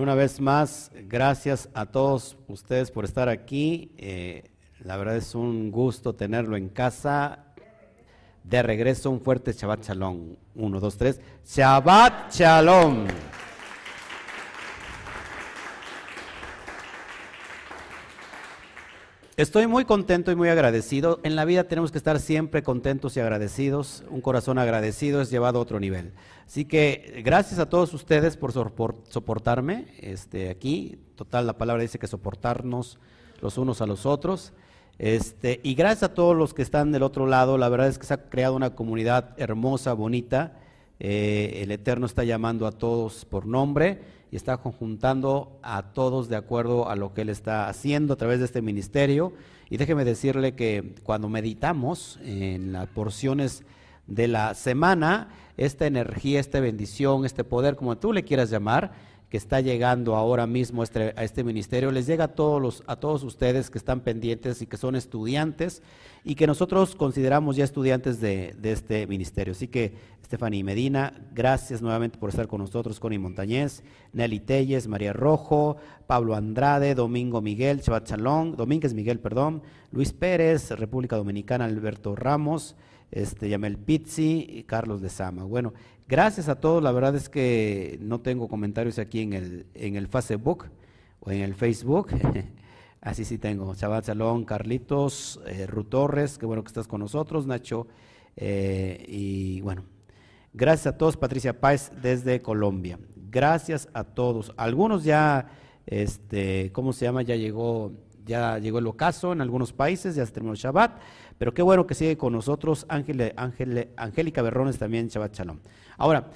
Una vez más, gracias a todos ustedes por estar aquí. Eh, la verdad es un gusto tenerlo en casa. De regreso, un fuerte Shabbat Shalom. Uno, dos, tres. Shabbat Shalom. Estoy muy contento y muy agradecido. En la vida tenemos que estar siempre contentos y agradecidos. Un corazón agradecido es llevado a otro nivel. Así que gracias a todos ustedes por soportarme este, aquí. Total, la palabra dice que soportarnos los unos a los otros. Este, y gracias a todos los que están del otro lado. La verdad es que se ha creado una comunidad hermosa, bonita. Eh, el Eterno está llamando a todos por nombre y está conjuntando a todos de acuerdo a lo que Él está haciendo a través de este ministerio. Y déjeme decirle que cuando meditamos en las porciones de la semana, esta energía, esta bendición, este poder, como tú le quieras llamar, está llegando ahora mismo este, a este ministerio, les llega a todos, los, a todos ustedes que están pendientes y que son estudiantes y que nosotros consideramos ya estudiantes de, de este ministerio. Así que Stephanie Medina, gracias nuevamente por estar con nosotros, Connie Montañez, Nelly Telles, María Rojo, Pablo Andrade, Domingo Miguel, Chabat Chalón, Domínguez Miguel, perdón, Luis Pérez, República Dominicana, Alberto Ramos, este, Yamel Pizzi y Carlos de Sama. Bueno, gracias a todos, la verdad es que no tengo comentarios aquí en el, en el Facebook o en el Facebook. Así sí tengo. Chabat Salón, Carlitos, eh, Ru Torres, qué bueno que estás con nosotros, Nacho. Eh, y bueno, Gracias a todos, Patricia Páez desde Colombia. Gracias a todos. Algunos ya, este, ¿cómo se llama? Ya llegó, ya llegó el ocaso en algunos países, ya se terminó el Shabbat, pero qué bueno que sigue con nosotros Ángel, Ángel, Angélica Berrones también, Shabbat Shalom. Ahora,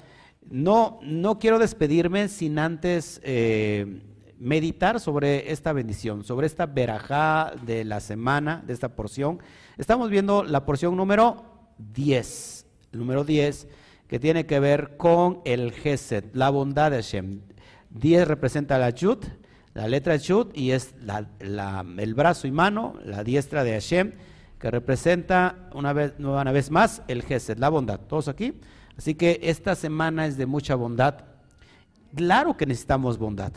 no, no quiero despedirme sin antes eh, meditar sobre esta bendición, sobre esta verajá de la semana, de esta porción. Estamos viendo la porción número 10, número 10 que tiene que ver con el Gesed, la bondad de Hashem. 10 representa la Yud, la letra Yud, y es el brazo y mano, la diestra de Hashem, que representa una vez, una vez más el Gesed, la bondad. ¿Todos aquí? Así que esta semana es de mucha bondad. Claro que necesitamos bondad.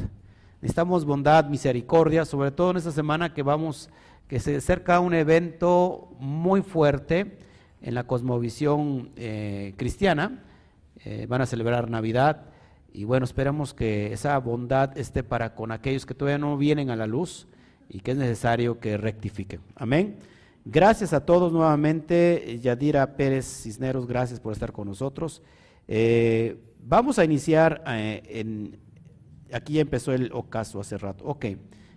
Necesitamos bondad, misericordia, sobre todo en esta semana que vamos, que se acerca un evento muy fuerte en la cosmovisión eh, cristiana, eh, van a celebrar Navidad y bueno, esperamos que esa bondad esté para con aquellos que todavía no vienen a la luz y que es necesario que rectifiquen. Amén. Gracias a todos nuevamente. Yadira Pérez Cisneros, gracias por estar con nosotros. Eh, vamos a iniciar en... Aquí empezó el ocaso hace rato. Ok.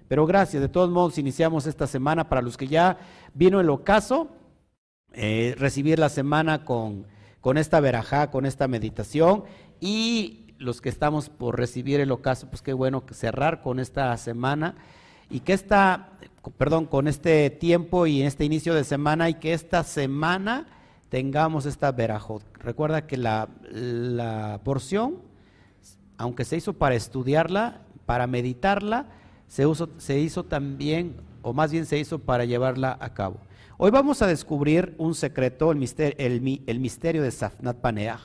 Pero gracias. De todos modos, iniciamos esta semana para los que ya vino el ocaso. Eh, recibir la semana con, con esta verajá, con esta meditación y los que estamos por recibir el ocaso, pues qué bueno cerrar con esta semana y que esta, perdón, con este tiempo y este inicio de semana y que esta semana tengamos esta verajot. Recuerda que la, porción, aunque se hizo para estudiarla, para meditarla, se, se hizo también, o más bien se hizo para llevarla a cabo. Hoy vamos a descubrir un secreto, el misterio, el, misterio de Safnat Paneah,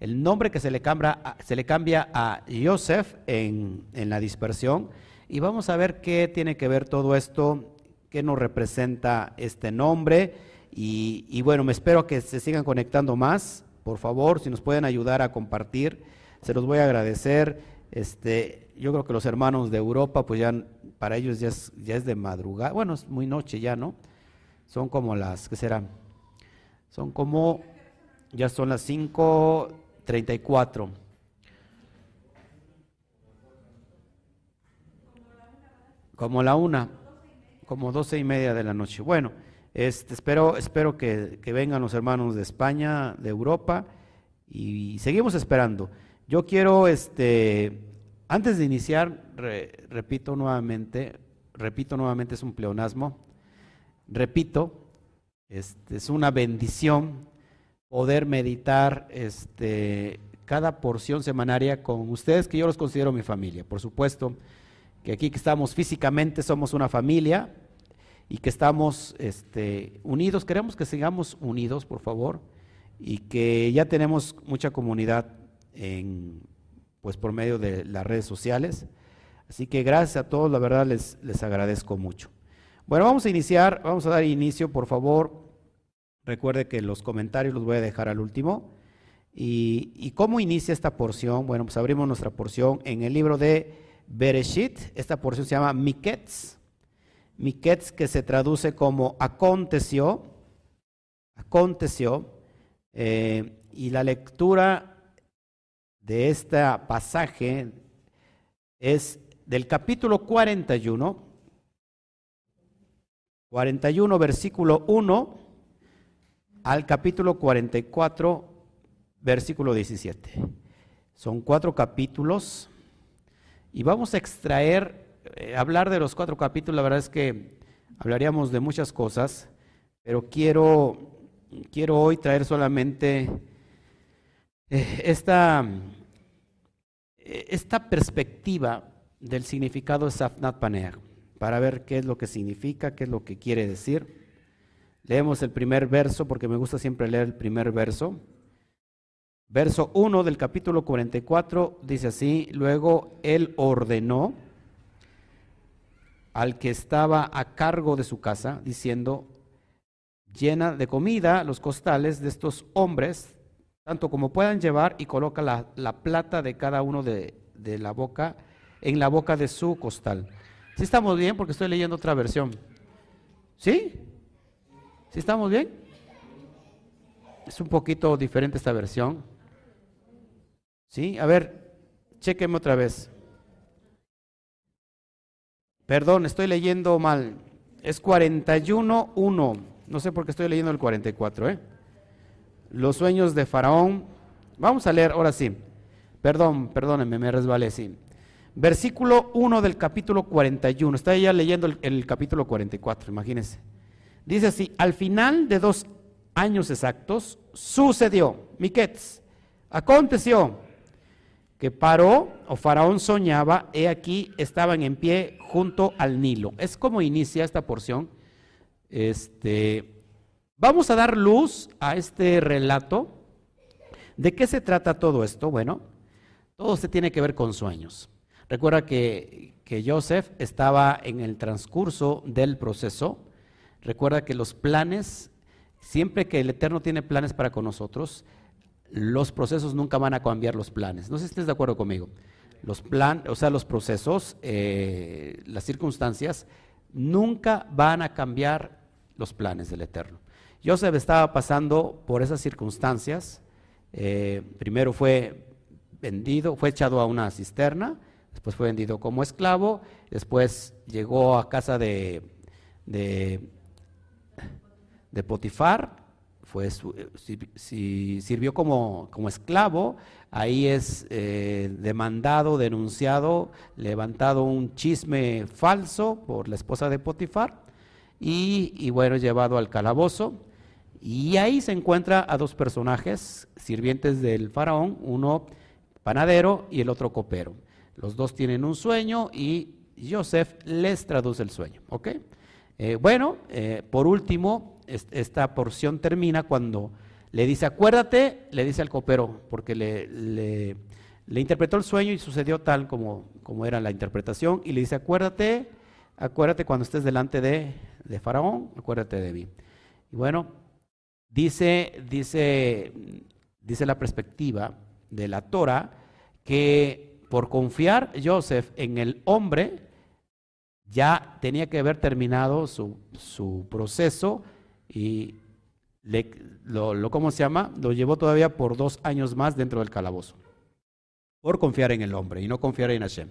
el nombre que se le cambia, se le cambia a Yosef en, la dispersión, y vamos a ver qué tiene que ver todo esto, qué nos representa este nombre, y, bueno, me espero que se sigan conectando más, por favor, si nos pueden ayudar a compartir, se los voy a agradecer. Este, yo creo que los hermanos de Europa, pues ya para ellos ya es, ya es de madrugada, bueno, es muy noche ya, ¿no? Son como las, ¿qué serán? Son como, ya son las 5.34. Como la una, como doce y media de la noche. Bueno, este, espero, espero que, vengan los hermanos de España, de Europa, y seguimos esperando. Yo quiero, este, antes de iniciar, repito nuevamente, repito nuevamente, es un pleonasmo, Repito, este, es una bendición poder meditar este, cada porción semanaria con ustedes, que yo los considero mi familia. Por supuesto que aquí que estamos físicamente somos una familia y que estamos este, unidos. Queremos que sigamos unidos, por favor, y que ya tenemos mucha comunidad en, pues por medio de las redes sociales. Así que gracias a todos, la verdad les, les agradezco mucho. Bueno, vamos a iniciar, vamos a dar inicio, por favor. Recuerde que los comentarios los voy a dejar al último. ¿Y, cómo inicia esta porción? Bueno, pues abrimos nuestra porción en el libro de Bereshit. Esta porción se llama Miketz. Miketz que se traduce como aconteció. Aconteció. Eh, y la lectura de este pasaje es del capítulo 41, 41 versículo 1 al capítulo 44 versículo 17. Son cuatro capítulos y vamos a extraer, eh, hablar de los cuatro capítulos, la verdad es que hablaríamos de muchas cosas, pero quiero, quiero hoy traer solamente eh, esta, eh, esta perspectiva del significado de Safnat Paneah, para ver qué es lo que significa, qué es lo que quiere decir. Leemos el primer verso, porque me gusta siempre leer el primer verso. Verso 1 del capítulo 44 dice así, luego él ordenó al que estaba a cargo de su casa, diciendo, llena de comida los costales de estos hombres, tanto como puedan llevar, y coloca la, plata de cada uno de, la boca en la boca de su costal. ¿Sí estamos bien? Porque estoy leyendo otra versión. ¿Sí? ¿Sí estamos bien? Es un poquito diferente esta versión. ¿Sí? A ver, chequeme otra vez. Perdón, estoy leyendo mal. Es 41.1. No sé por qué estoy leyendo el 44, ¿eh? Los sueños de Faraón. Vamos a leer, ahora sí. Perdón, perdónenme, me resbalé, sí. Versículo 1 del capítulo 41. Está ya leyendo el, el capítulo 44, imagínense. Dice así, al final de dos años exactos, sucedió, Miquets, aconteció que paró o Faraón soñaba, he aquí estaban en pie junto al Nilo. Es como inicia esta porción. Este, vamos a dar luz a este relato. ¿De qué se trata todo esto? Bueno, todo se tiene que ver con sueños. Recuerda que, que Joseph estaba en el transcurso del proceso. Recuerda que los planes, siempre que el Eterno tiene planes para con nosotros, los procesos nunca van a cambiar los planes. No sé si estés de acuerdo conmigo. Los plan, o sea, los procesos, eh, las circunstancias, nunca van a cambiar los planes del Eterno. Joseph estaba pasando por esas circunstancias. Eh, primero fue vendido, fue echado a una cisterna, después fue vendido como esclavo, después llegó a casa de, de, de Potifar, fue, si, sirvió como, como, esclavo, ahí es eh, demandado, denunciado, levantado un chisme falso por la esposa de Potifar y, bueno, llevado al calabozo. Y ahí se encuentra a dos personajes, sirvientes del faraón, uno panadero y el otro copero. Los dos tienen un sueño y Joseph les traduce el sueño. eh, bueno, eh, por último, esta porción termina cuando le dice, acuérdate, le dice al copero, porque le, le, interpretó el sueño y sucedió tal como, como, era la interpretación, y le dice, acuérdate, acuérdate cuando estés delante de, de Faraón, acuérdate de mí. Y bueno, dice, dice, dice la perspectiva de la Torah que por confiar Joseph en el hombre, ya tenía que haber terminado su, su proceso y le, lo, ¿cómo se llama? Lo llevó todavía por dos años más dentro del calabozo, por confiar en el hombre y no confiar en Hashem.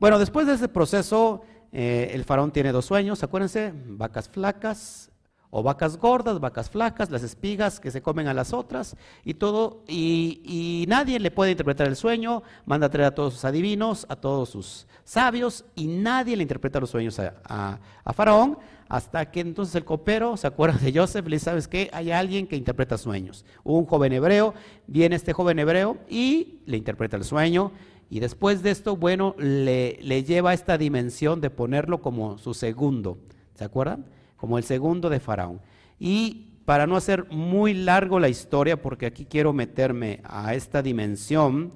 Bueno, después de ese proceso, eh, el faraón tiene dos sueños, acuérdense, vacas flacas o vacas gordas, vacas flacas, las espigas que se comen a las otras y todo, y, nadie le puede interpretar el sueño, manda a traer a todos sus adivinos, a todos sus sabios, y nadie le interpreta los sueños a, Faraón, hasta que entonces el copero se acuerda de Joseph, le dice, ¿sabes qué? Hay alguien que interpreta sueños. Un joven hebreo, viene este joven hebreo y le interpreta el sueño, y después de esto, bueno, le, le lleva a esta dimensión de ponerlo como su segundo, ¿se acuerdan? Como el segundo de Faraón. Y para no hacer muy largo la historia, porque aquí quiero meterme a esta dimensión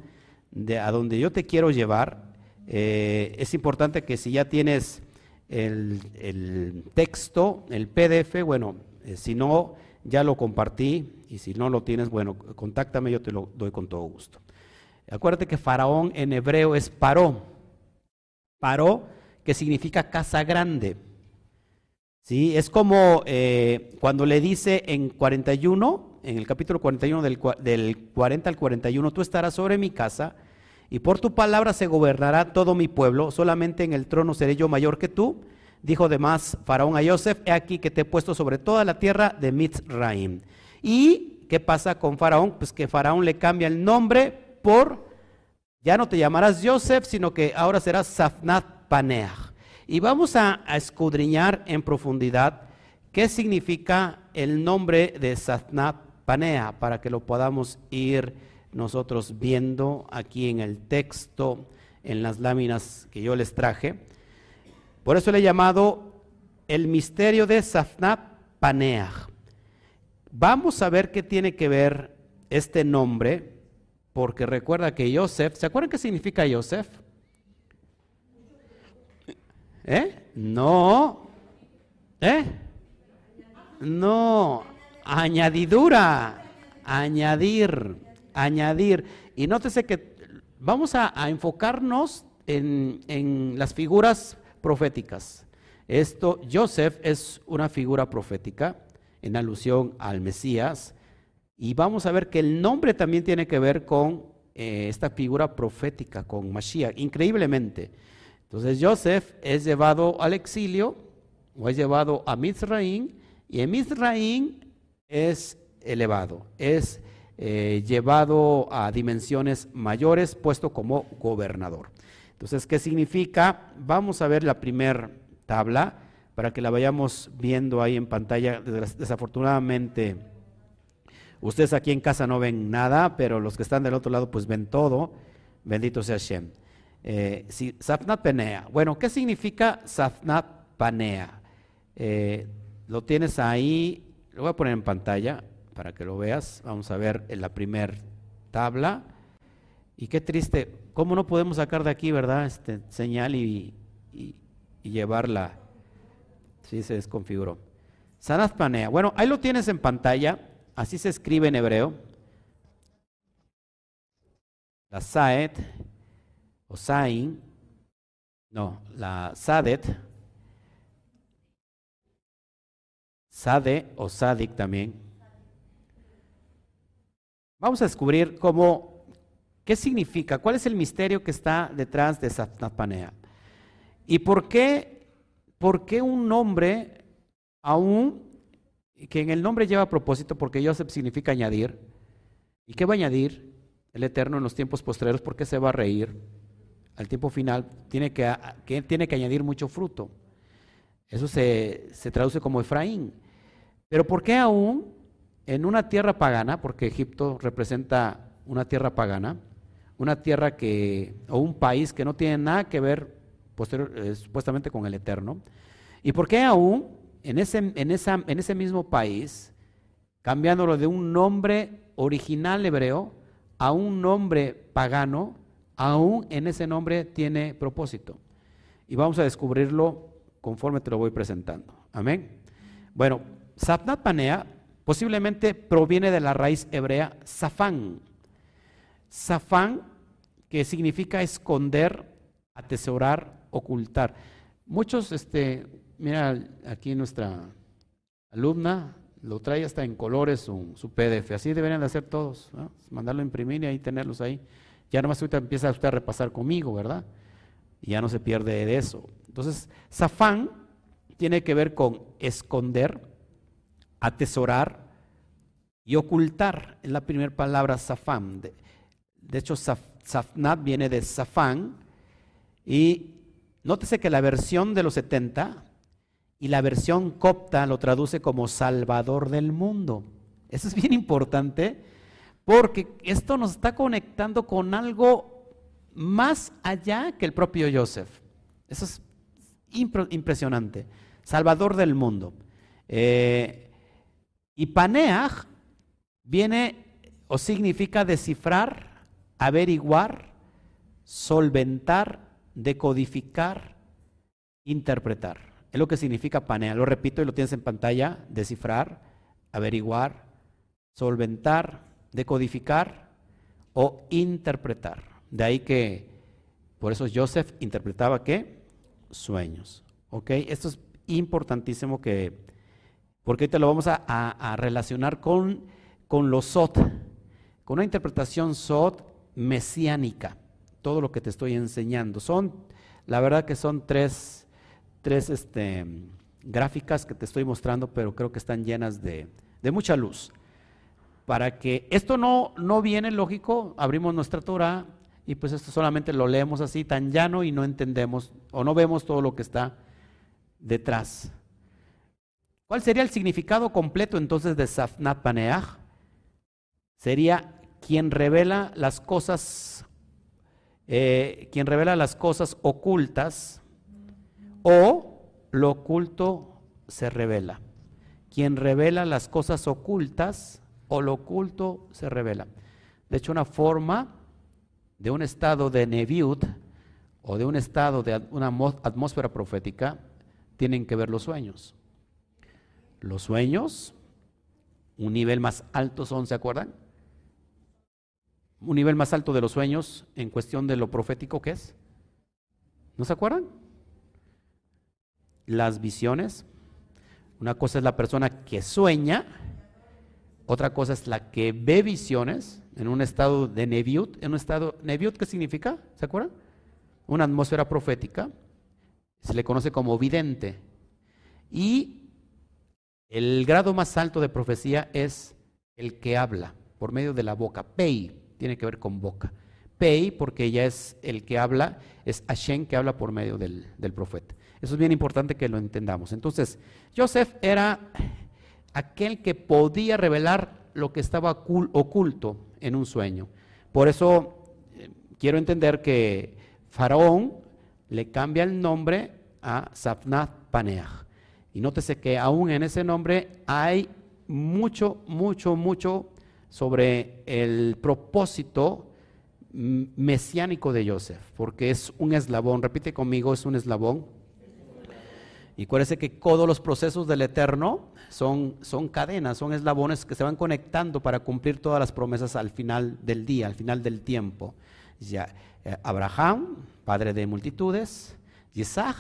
de a donde yo te quiero llevar, Eh, es importante que si ya tienes el, texto, el PDF, bueno, eh, si no, ya lo compartí y si no lo tienes, bueno, contáctame, yo te lo doy con todo gusto. Acuérdate que faraón en hebreo es paró. Paró, que significa casa grande. ¿Sí? Es como eh, cuando le dice en 41, en el capítulo 41 del, del 40 al 41, tú estarás sobre mi casa y por tu palabra se gobernará todo mi pueblo, solamente en el trono seré yo mayor que tú. Dijo además Faraón a Joseph, he aquí que te he puesto sobre toda la tierra de Mitzraim. ¿Y qué pasa con Faraón? Pues que Faraón le cambia el nombre por, ya no te llamarás Joseph, sino que ahora serás Safnat Paneah. Y vamos a, escudriñar en profundidad qué significa el nombre de Safnat Paneah para que lo podamos ir nosotros viendo aquí en el texto, en las láminas que yo les traje. Por eso le he llamado el misterio de Safnat Paneah. Vamos a ver qué tiene que ver este nombre, porque recuerda que Joseph, ¿se acuerdan qué significa Joseph? ¿Eh? No. ¿Eh? No. Añadidura. Añadir añadir. Y nótese que vamos a, enfocarnos en, las figuras proféticas. Esto, Joseph es una figura profética en alusión al Mesías. Y vamos a ver que el nombre también tiene que ver con eh, esta figura profética, con Mashiach, increíblemente. Entonces Joseph es llevado al exilio o es llevado a Mizraim y en Mizraim es elevado, es eh, llevado a dimensiones mayores, puesto como gobernador. Entonces, ¿qué significa? Vamos a ver la primera tabla para que la vayamos viendo ahí en pantalla. Desafortunadamente, ustedes aquí en casa no ven nada, pero los que están del otro lado pues ven todo. Bendito sea Shem. Eh, Safnat Panea. Bueno, ¿qué significa Safnat Panea? Eh, lo tienes ahí, lo voy a poner en pantalla para que lo veas. Vamos a ver en la primera tabla. Y qué triste, ¿cómo no podemos sacar de aquí, verdad? Este señal y, llevarla. Sí, se desconfiguró. Sanat Panea. Bueno, ahí lo tienes en pantalla. Así se escribe en hebreo. La Saed o. No, la Sadet. Sade o Sadik también. Vamos a descubrir cómo, qué significa, cuál es el misterio que está detrás de Satnapanea. Y por qué, por qué un nombre, aún, que en el nombre lleva propósito, porque Joseph significa añadir. ¿Y qué va a añadir el Eterno en los tiempos posteriores? ¿Por qué se va a reír? Al tiempo final tiene que, tiene que añadir mucho fruto. Eso se, se traduce como Efraín. Pero ¿por qué aún en una tierra pagana, porque Egipto representa una tierra pagana, una tierra que, o un país que no tiene nada que ver posterior, eh, supuestamente con el Eterno. ¿Y por qué aún en ese, en, esa, en ese mismo país, cambiándolo de un nombre original hebreo a un nombre pagano, aún en ese nombre tiene propósito? Y vamos a descubrirlo conforme te lo voy presentando. Amén. Bueno, Satnat Panea Posiblemente proviene de la raíz hebrea zafán. Zafán, que significa esconder, atesorar, ocultar. Muchos, este, mira, aquí nuestra alumna lo trae hasta en colores su PDF. Así deberían de hacer todos, mandarlo a imprimir y ahí tenerlos ahí. Ya nomás ahorita empieza usted a repasar conmigo, ¿verdad? Y ya no se pierde de eso. Entonces, zafán tiene que ver con esconder, atesorar y ocultar. Es la primera palabra zafán. De, hecho, viene de zafán. Y nótese que la versión de los 70 y la versión copta lo traduce como Salvador del mundo. Eso es bien importante porque esto nos está conectando con algo más allá que el propio Joseph. Eso es impresionante. Salvador del mundo. Eh, y Paneach viene o significa descifrar, averiguar, solventar, decodificar, interpretar. Es lo que significa panea. Lo repito y lo tienes en pantalla. Descifrar, averiguar, solventar, decodificar o interpretar. De ahí que, por eso Joseph interpretaba qué? Sueños. ¿Ok? Esto es importantísimo que, porque ahorita lo vamos a, relacionar con, con los SOT, con una interpretación SOT mesiánica, todo lo que te estoy enseñando. Son, la verdad que son tres, tres este, gráficas que te estoy mostrando, pero creo que están llenas de, de mucha luz. Para que esto no, no viene lógico, abrimos nuestra Torah y pues esto solamente lo leemos así tan llano y no entendemos o no vemos todo lo que está detrás. ¿Cuál sería el significado completo entonces de Safnat Paneach? Sería quien revela las cosas, eh, quien revela las cosas ocultas o lo oculto se revela. Quien revela las cosas ocultas o lo oculto se revela. De hecho, una forma de un estado de Neviut o de un estado de una atmósfera profética tienen que ver los sueños. Los sueños, un nivel más alto son, ¿se acuerdan? Un nivel más alto de los sueños en cuestión de lo profético que es. ¿No se acuerdan? Las visiones. Una cosa es la persona que sueña, otra cosa es la que ve visiones en un estado de Neviut. En un estado, Neviut, ¿qué significa? ¿Se acuerdan? Una atmósfera profética se le conoce como vidente. Y el grado más alto de profecía es el que habla por medio de la boca. Pei tiene que ver con boca. Pei, porque ella es el que habla, es Hashem que habla por medio del, del profeta. Eso es bien importante que lo entendamos. Entonces, Joseph era aquel que podía revelar lo que estaba oculto en un sueño. Por eso eh, quiero entender que Faraón le cambia el nombre a Safnat Paneach. Y nótese que aún en ese nombre hay mucho, mucho, mucho sobre el propósito mesiánico de Joseph, porque es un eslabón, repite conmigo, es un eslabón. Y acuérdese que todos los procesos del Eterno son, son cadenas, son eslabones que se van conectando para cumplir todas las promesas al final del día, al final del tiempo. Ya, eh, Abraham, padre de multitudes, Isaac,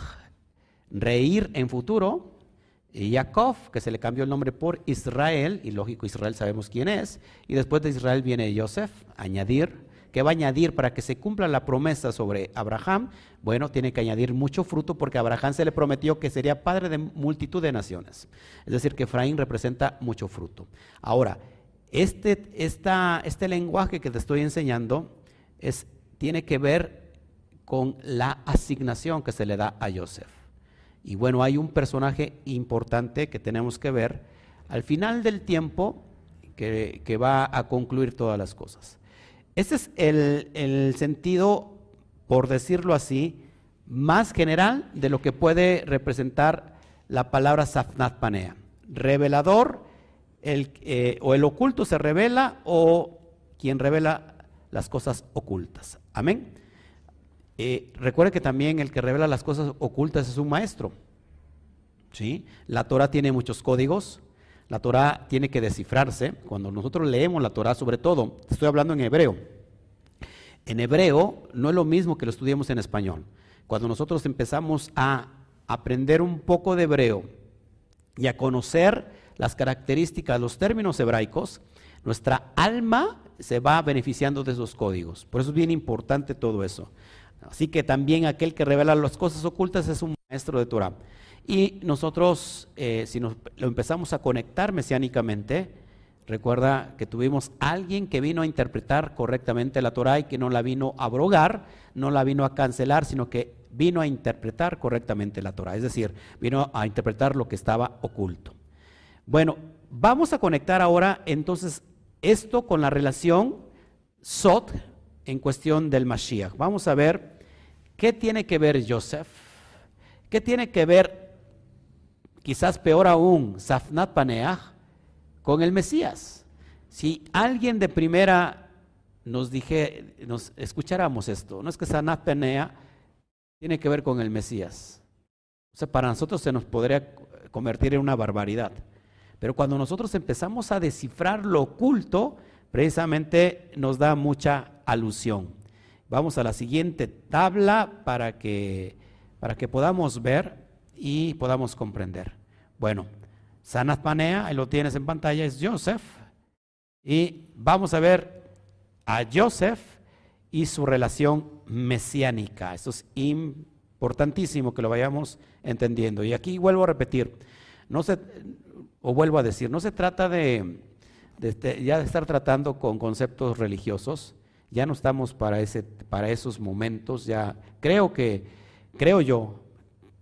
reír en futuro, y Jacob, que se le cambió el nombre por Israel, y lógico, Israel sabemos quién es, y después de Israel viene Joseph, añadir, ¿qué va a añadir para que se cumpla la promesa sobre Abraham? Bueno, tiene que añadir mucho fruto porque Abraham se le prometió que sería padre de multitud de naciones. Es decir, que Efraín representa mucho fruto. Ahora, este, este lenguaje que te estoy enseñando es, tiene que ver con la asignación que se le da a Joseph. Y bueno, hay un personaje importante que tenemos que ver al final del tiempo que, va a concluir todas las cosas. Ese es el, sentido, por decirlo así, más general de lo que puede representar la palabra Safnat Panea. Revelador, el, eh, o el oculto se revela o quien revela las cosas ocultas. Amén. Eh, recuerde que también el que revela las cosas ocultas es un maestro. ¿sí? La Torah tiene muchos códigos, la Torah tiene que descifrarse. Cuando nosotros leemos la Torah, sobre todo, estoy hablando en hebreo. En hebreo no es lo mismo que lo estudiemos en español. Cuando nosotros empezamos a aprender un poco de hebreo y a conocer las características, los términos hebraicos, nuestra alma se va beneficiando de esos códigos. Por eso es bien importante todo eso. Así que también aquel que revela las cosas ocultas es un maestro de Torah. Y nosotros, eh, si nos, lo empezamos a conectar mesiánicamente, recuerda que tuvimos alguien que vino a interpretar correctamente la Torah y que no la vino a abrogar, no la vino a cancelar, sino que vino a interpretar correctamente la Torah, es decir, vino a interpretar lo que estaba oculto. Bueno, vamos a conectar ahora entonces esto con la relación Sot, en cuestión del Mashiach. Vamos a ver qué tiene que ver Joseph, qué tiene que ver, quizás peor aún, Safnat Paneach con el Mesías. Si alguien de primera nos dije, nos escucháramos esto, no es que Safnat Paneach tiene que ver con el Mesías. O sea, para nosotros se nos podría convertir en una barbaridad. Pero cuando nosotros empezamos a descifrar lo oculto, precisamente nos da mucha alusión. Vamos a la siguiente tabla para que, para que podamos ver y podamos comprender. Bueno, Sanat Panea, ahí lo tienes en pantalla, es Joseph. Y vamos a ver a Joseph y su relación mesiánica. Eso es importantísimo que lo vayamos entendiendo. Y aquí vuelvo a repetir, no se, o vuelvo a decir, no se trata de, de, ya de estar tratando con conceptos religiosos, ya no estamos para, ese, para esos momentos, ya creo que, creo yo,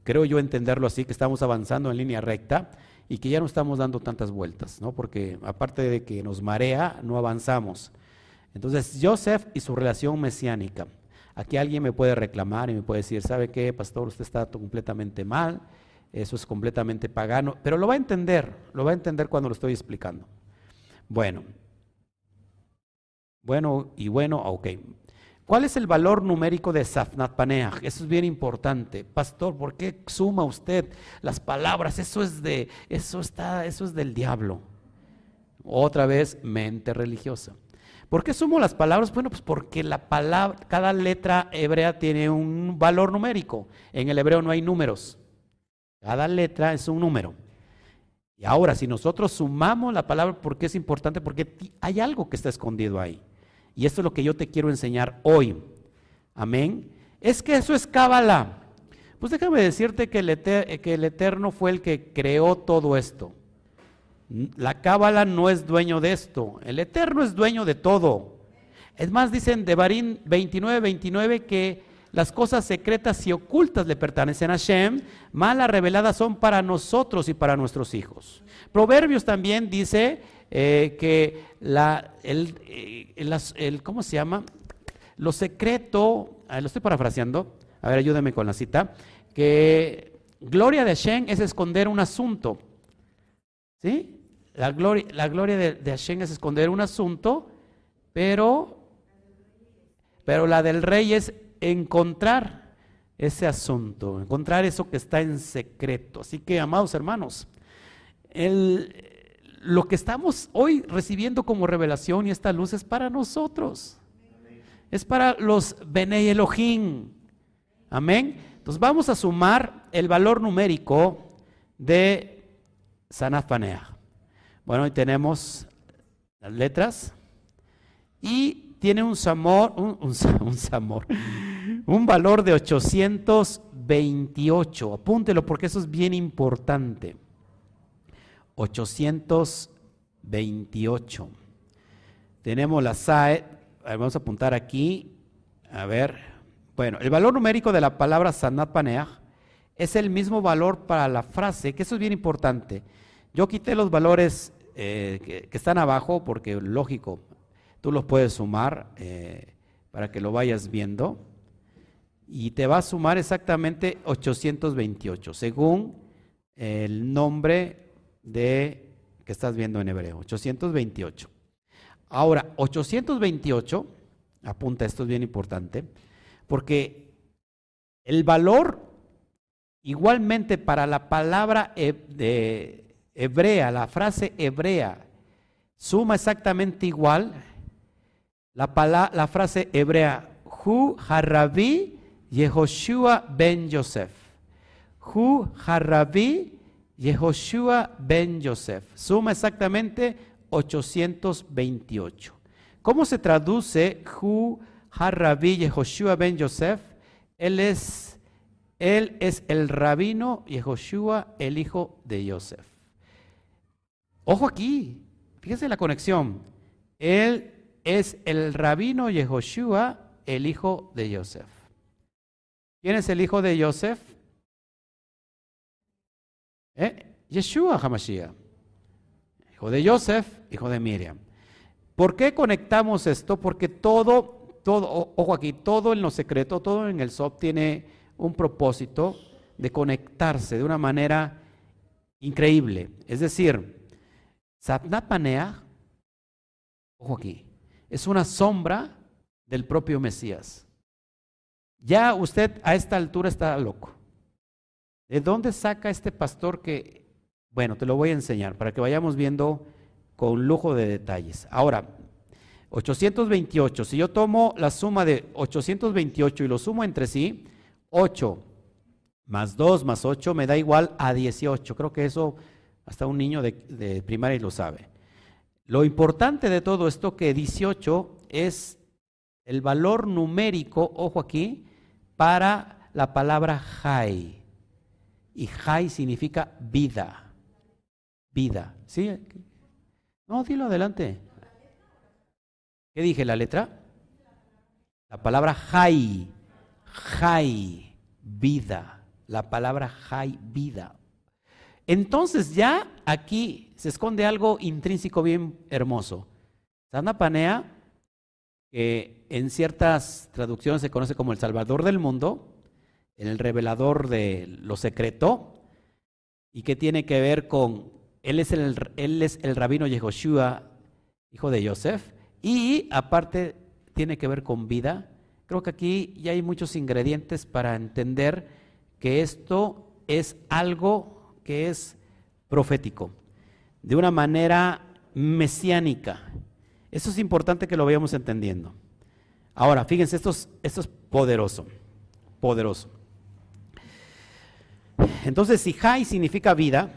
creo yo entenderlo así, que estamos avanzando en línea recta y que ya no estamos dando tantas vueltas, ¿no? Porque aparte de que nos marea, no avanzamos. Entonces, Joseph y su relación mesiánica. Aquí alguien me puede reclamar y me puede decir, ¿sabe qué, pastor? Usted está completamente mal, eso es completamente pagano, pero lo va a entender, lo va a entender cuando lo estoy explicando. Bueno, bueno y bueno, ok. ¿Cuál es el valor numérico de Safnat Paneach? Eso es bien importante. Pastor, ¿por qué suma usted las palabras? Eso es de eso está eso es del diablo. Otra vez mente religiosa. ¿Por qué sumo las palabras? Bueno, pues porque la palabra, cada letra hebrea tiene un valor numérico. En el hebreo no hay números. Cada letra es un número. Y ahora, si nosotros sumamos la palabra, ¿por qué es importante? Porque hay algo que está escondido ahí. Y esto es lo que yo te quiero enseñar hoy. Amén. Es que eso es cábala. Pues déjame decirte que el, Eterno fue el que creó todo esto. La cábala no es dueño de esto. El Eterno es dueño de todo. Es más, dicen de Barín 29, 29 que las cosas secretas y ocultas le pertenecen a Shem, malas reveladas son para nosotros y para nuestros hijos. Proverbios también dice eh, que la, eh, el, ¿cómo se llama? Lo secreto, lo estoy parafraseando, a ver, ayúdame con la cita, que gloria de Shem es esconder un asunto. ¿Sí? La gloria, la gloria de, Hashem es esconder un asunto, pero, pero la del rey es encontrar ese asunto, encontrar eso que está en secreto. Así que, amados hermanos, lo que estamos hoy recibiendo como revelación y esta luz es para nosotros. Es para los Bene Elohim. Amén. Entonces vamos a sumar el valor numérico de Sanafanea. Bueno, ahí tenemos las letras y tiene un samor, un, un, un valor de 828. Apúntelo porque eso es bien importante. 828. Tenemos la SAE, vamos a apuntar aquí, a ver. Bueno, el valor numérico de la palabra Sanat Paneach es el mismo valor para la frase, que eso es bien importante. Yo quité los valores eh, que, están abajo, porque lógico, tú los puedes sumar eh, para que lo vayas viendo, y te va a sumar exactamente 828, según el nombre de que estás viendo en hebreo, 828. Ahora, 828, apunta esto es bien importante, porque el valor igualmente para la palabra hebrea, la frase hebrea, suma exactamente igual la, la frase hebrea, Hu Harabi Yehoshua ben Yosef. Hu Harabi Yehoshua ben Yosef. Suma exactamente 828. ¿Cómo se traduce Hu Harabi Yehoshua ben Yosef? Él es, él es el rabino Yehoshua, el hijo de Yosef. Ojo aquí, fíjese la conexión. Él es el rabino Yehoshua, el hijo de Yosef. ¿Quién es el hijo de Yosef? ¿Eh? Yeshua Hamashiach. Hijo de Yosef, hijo de Miriam. ¿Por qué conectamos esto? Porque todo, todo, ojo aquí, todo en lo secreto, todo en el SOP tiene un propósito de conectarse de una manera increíble. Es decir, Satnapanea, ojo aquí, es una sombra del propio Mesías. ya usted a esta altura está loco. ¿De dónde saca este pastor que, bueno, te lo voy a enseñar para que vayamos viendo con lujo de detalles. Ahora, 828, si yo tomo la suma de 828 y lo sumo entre sí, 8 más 2 más 8 me da igual a 18. Creo que eso hasta un niño de, primaria lo sabe. Lo importante de todo esto que 18 es el valor numérico, ojo aquí, para la palabra Jai. Y Jai significa vida. Vida. ¿Sí? No, dilo adelante. ¿Qué dije? ¿La letra? La palabra Jai. Jai. Vida. La palabra Jai, vida. Entonces ya aquí se esconde algo intrínseco bien hermoso. Panea, que en ciertas traducciones se conoce como el Salvador del mundo, el revelador de lo secreto, y que tiene que ver con, él es el, él es el rabino Yehoshua, hijo de Yosef, y aparte tiene que ver con vida. Creo que aquí ya hay muchos ingredientes para entender que esto es algo que es profético, de una manera mesiánica. Eso es importante que lo vayamos entendiendo. Ahora, fíjense, esto es, esto es poderoso, poderoso. Entonces, si Jai significa vida,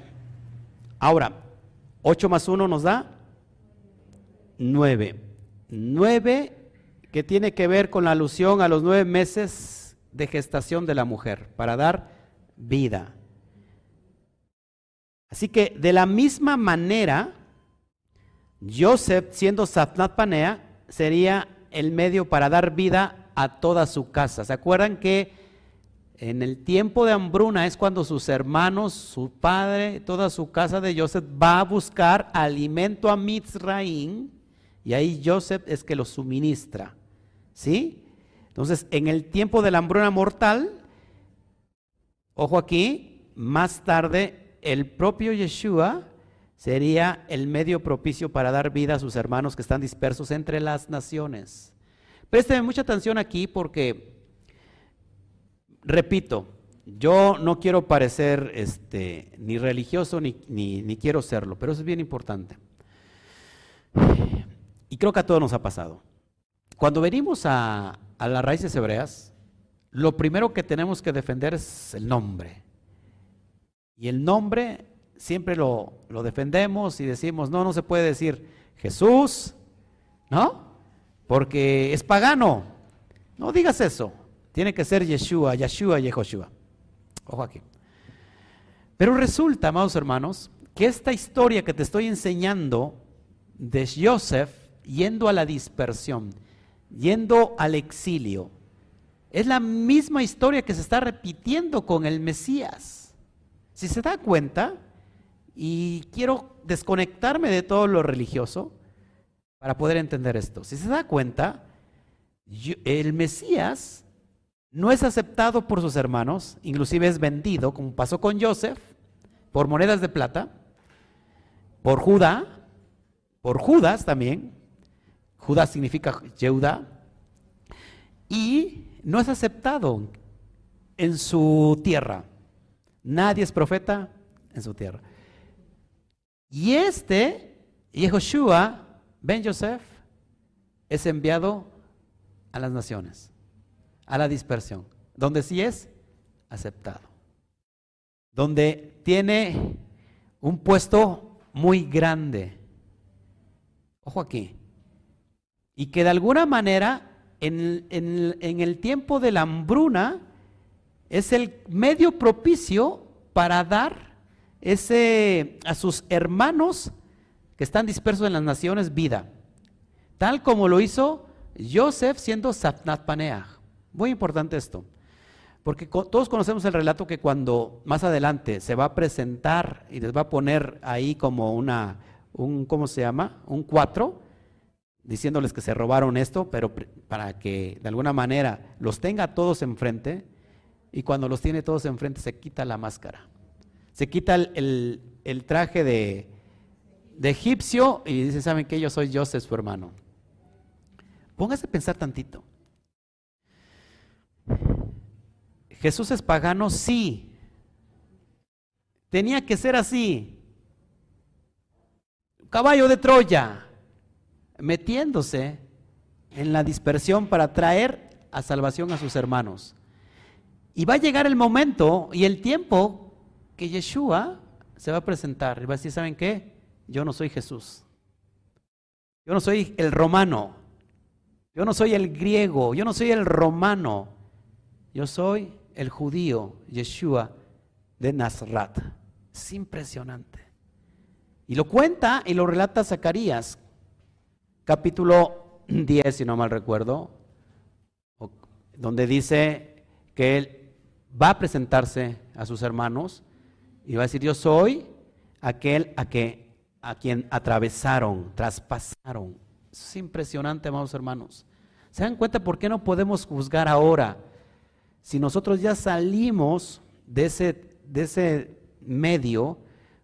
ahora, 8 más 1 nos da 9. 9 que tiene que ver con la alusión a los nueve meses de gestación de la mujer, para dar vida. Así que de la misma manera, Joseph, siendo Satnat Panea, sería el medio para dar vida a toda su casa. ¿Se acuerdan que en el tiempo de hambruna es cuando sus hermanos, su padre, toda su casa de Joseph va a buscar alimento a Mitzraim y ahí Joseph es que lo suministra. ¿Sí? Entonces, en el tiempo de la hambruna mortal, ojo aquí, más tarde el propio Yeshua sería el medio propicio para dar vida a sus hermanos que están dispersos entre las naciones. Présteme mucha atención aquí porque, repito, yo no quiero parecer este, ni religioso ni, ni, quiero serlo, pero eso es bien importante. Y creo que a todos nos ha pasado. Cuando venimos a, a las raíces hebreas, lo primero que tenemos que defender es el nombre. Y el nombre siempre lo, defendemos y decimos, no, no se puede decir Jesús, ¿no? Porque es pagano. No digas eso. Tiene que ser Yeshua, Yeshua, Yehoshua. Ojo aquí. Pero resulta, amados hermanos, que esta historia que te estoy enseñando de Joseph yendo a la dispersión, yendo al exilio, es la misma historia que se está repitiendo con el Mesías. Si se da cuenta, y quiero desconectarme de todo lo religioso para poder entender esto. Si se da cuenta, el Mesías no es aceptado por sus hermanos, inclusive es vendido, como pasó con Joseph, por monedas de plata, por Judá, por Judas también. Judas significa Yehuda. Y no es aceptado en su tierra. Nadie es profeta en su tierra. Y este, Yehoshua, Ben Joseph, es enviado a las naciones, a la dispersión, donde sí es aceptado, donde tiene un puesto muy grande. Ojo aquí. Y que de alguna manera, en, el tiempo de la hambruna, es el medio propicio para dar ese, a sus hermanos que están dispersos en las naciones vida, tal como lo hizo Joseph siendo Satnat Paneah. Muy importante esto, porque todos conocemos el relato que cuando más adelante se va a presentar y les va a poner ahí como una, un, ¿cómo se llama? Un cuatro, diciéndoles que se robaron esto, pero para que de alguna manera los tenga todos enfrente, y cuando los tiene todos enfrente se quita la máscara se quita el, traje de, egipcio y dice, ¿saben qué? Yo soy Joseph, su hermano. Póngase a pensar tantito. Jesús es pagano, sí. Tenía que ser así. Caballo de Troya, metiéndose en la dispersión para traer a salvación a sus hermanos. Y va a llegar el momento y el tiempo que Yeshua se va a presentar y va a decir, ¿saben qué? Yo no soy Jesús. Yo no soy el romano. Yo no soy el griego. Yo no soy el romano. Yo soy el judío, Yeshua de Nazaret. Es impresionante. Y lo cuenta y lo relata Zacarías, capítulo 10, si no mal recuerdo, donde dice que él va a presentarse a sus hermanos y va a decir, yo soy aquel a, que, a quien atravesaron, traspasaron. es impresionante, amados hermanos. ¿Se dan cuenta por qué no podemos juzgar ahora? Si nosotros ya salimos de ese, de ese medio,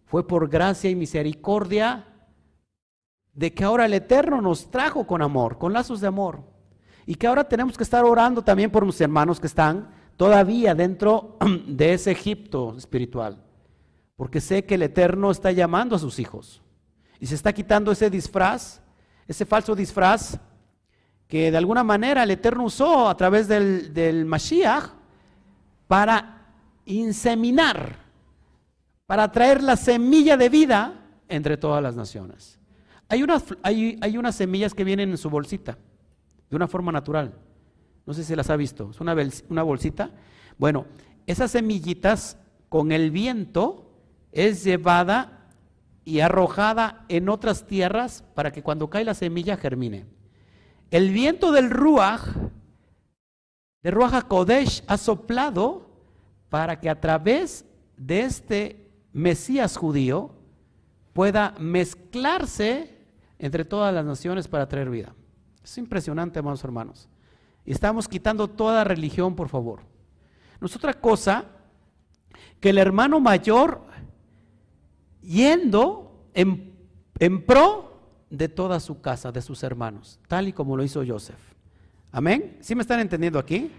fue por gracia y misericordia de que ahora el Eterno nos trajo con amor, con lazos de amor. Y que ahora tenemos que estar orando también por mis hermanos que están todavía dentro de ese Egipto espiritual. Porque sé que el Eterno está llamando a sus hijos. Y se está quitando ese disfraz, ese falso disfraz que de alguna manera el Eterno usó a través del, del Mashiach para inseminar, para traer la semilla de vida entre todas las naciones. Hay unas, hay, hay unas semillas que vienen en su bolsita, de una forma natural. No sé si las ha visto. Es una, una bolsita. Bueno, esas semillitas con el viento es llevada y arrojada en otras tierras para que cuando cae la semilla germine. El viento del Ruach, de Ruach Kodesh, ha soplado para que a través de este Mesías judío pueda mezclarse entre todas las naciones para traer vida. Es impresionante, hermanos. Y estamos quitando toda religión, por favor. No es otra cosa que el hermano mayor yendo en, en pro de toda su casa, de sus hermanos, tal y como lo hizo Joseph. Amén. ¿Sí me están entendiendo aquí?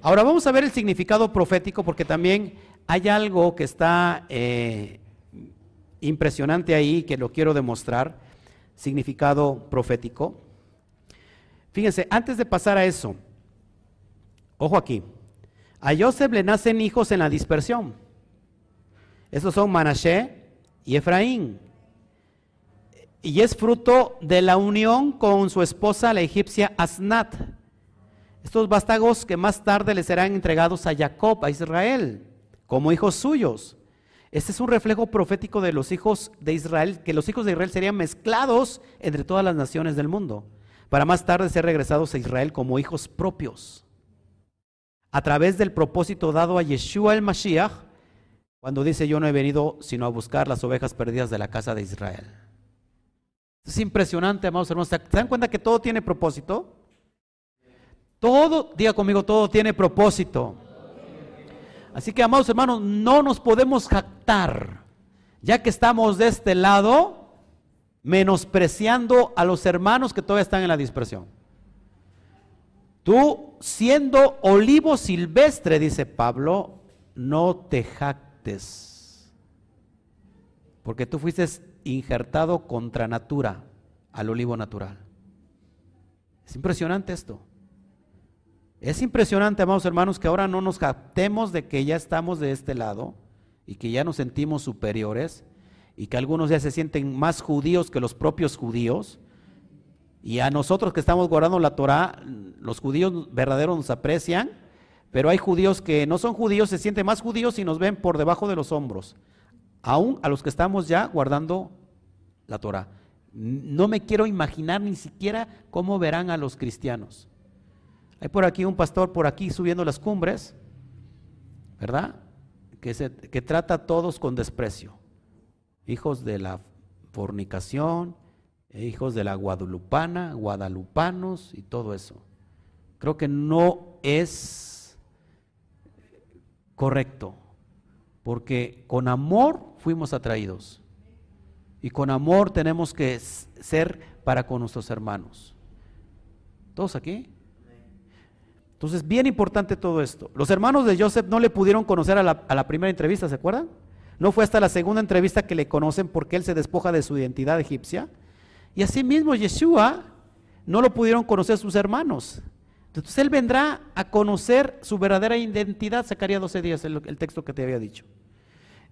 Ahora vamos a ver el significado profético porque también hay algo que está eh, impresionante ahí que lo quiero demostrar. Significado profético. Fíjense, antes de pasar a eso, ojo aquí, a Joseph le nacen hijos en la dispersión. Esos son Manashe y Efraín y es fruto de la unión con su esposa, la egipcia Asnat. Estos vástagos que más tarde le serán entregados a Jacob, a Israel, como hijos suyos. Este es un reflejo profético de los hijos de Israel, que los hijos de Israel serían mezclados entre todas las naciones del mundo, para más tarde ser regresados a Israel como hijos propios. A través del propósito dado a Yeshua el Mashiach, cuando dice yo no he venido sino a buscar las ovejas perdidas de la casa de Israel. Es impresionante, amados hermanos. ¿Se dan cuenta que todo tiene propósito? Todo, diga conmigo, todo tiene propósito. Así que, amados hermanos, no nos podemos jactar, ya que estamos de este lado, menospreciando a los hermanos que todavía están en la dispersión. Tú, siendo olivo silvestre, dice Pablo, no te jactes, porque tú fuiste injertado contra natura al olivo natural. Es impresionante esto. Es impresionante, amados hermanos, que ahora no nos captemos de que ya estamos de este lado y que ya nos sentimos superiores y que algunos ya se sienten más judíos que los propios judíos. Y a nosotros que estamos guardando la Torah, los judíos verdaderos nos aprecian, pero hay judíos que no son judíos, se sienten más judíos y nos ven por debajo de los hombros. Aún a los que estamos ya guardando la Torah. No me quiero imaginar ni siquiera cómo verán a los cristianos. Hay por aquí un pastor por aquí subiendo las cumbres, ¿verdad? Que, que trata a todos con desprecio. Hijos de la fornicación, hijos de la guadalupana, guadalupanos y todo eso. Creo que no es correcto, porque con amor fuimos atraídos. Y con amor tenemos que ser para con nuestros hermanos. ¿Todos aquí? Entonces, bien importante todo esto. Los hermanos de Joseph no le pudieron conocer a la, primera entrevista, ¿se acuerdan? No fue hasta la segunda entrevista que le conocen porque él se despoja de su identidad egipcia. Y asimismo Yeshua no lo pudieron conocer sus hermanos. Entonces él vendrá a conocer su verdadera identidad, sacaría 12 días, el texto que te había dicho.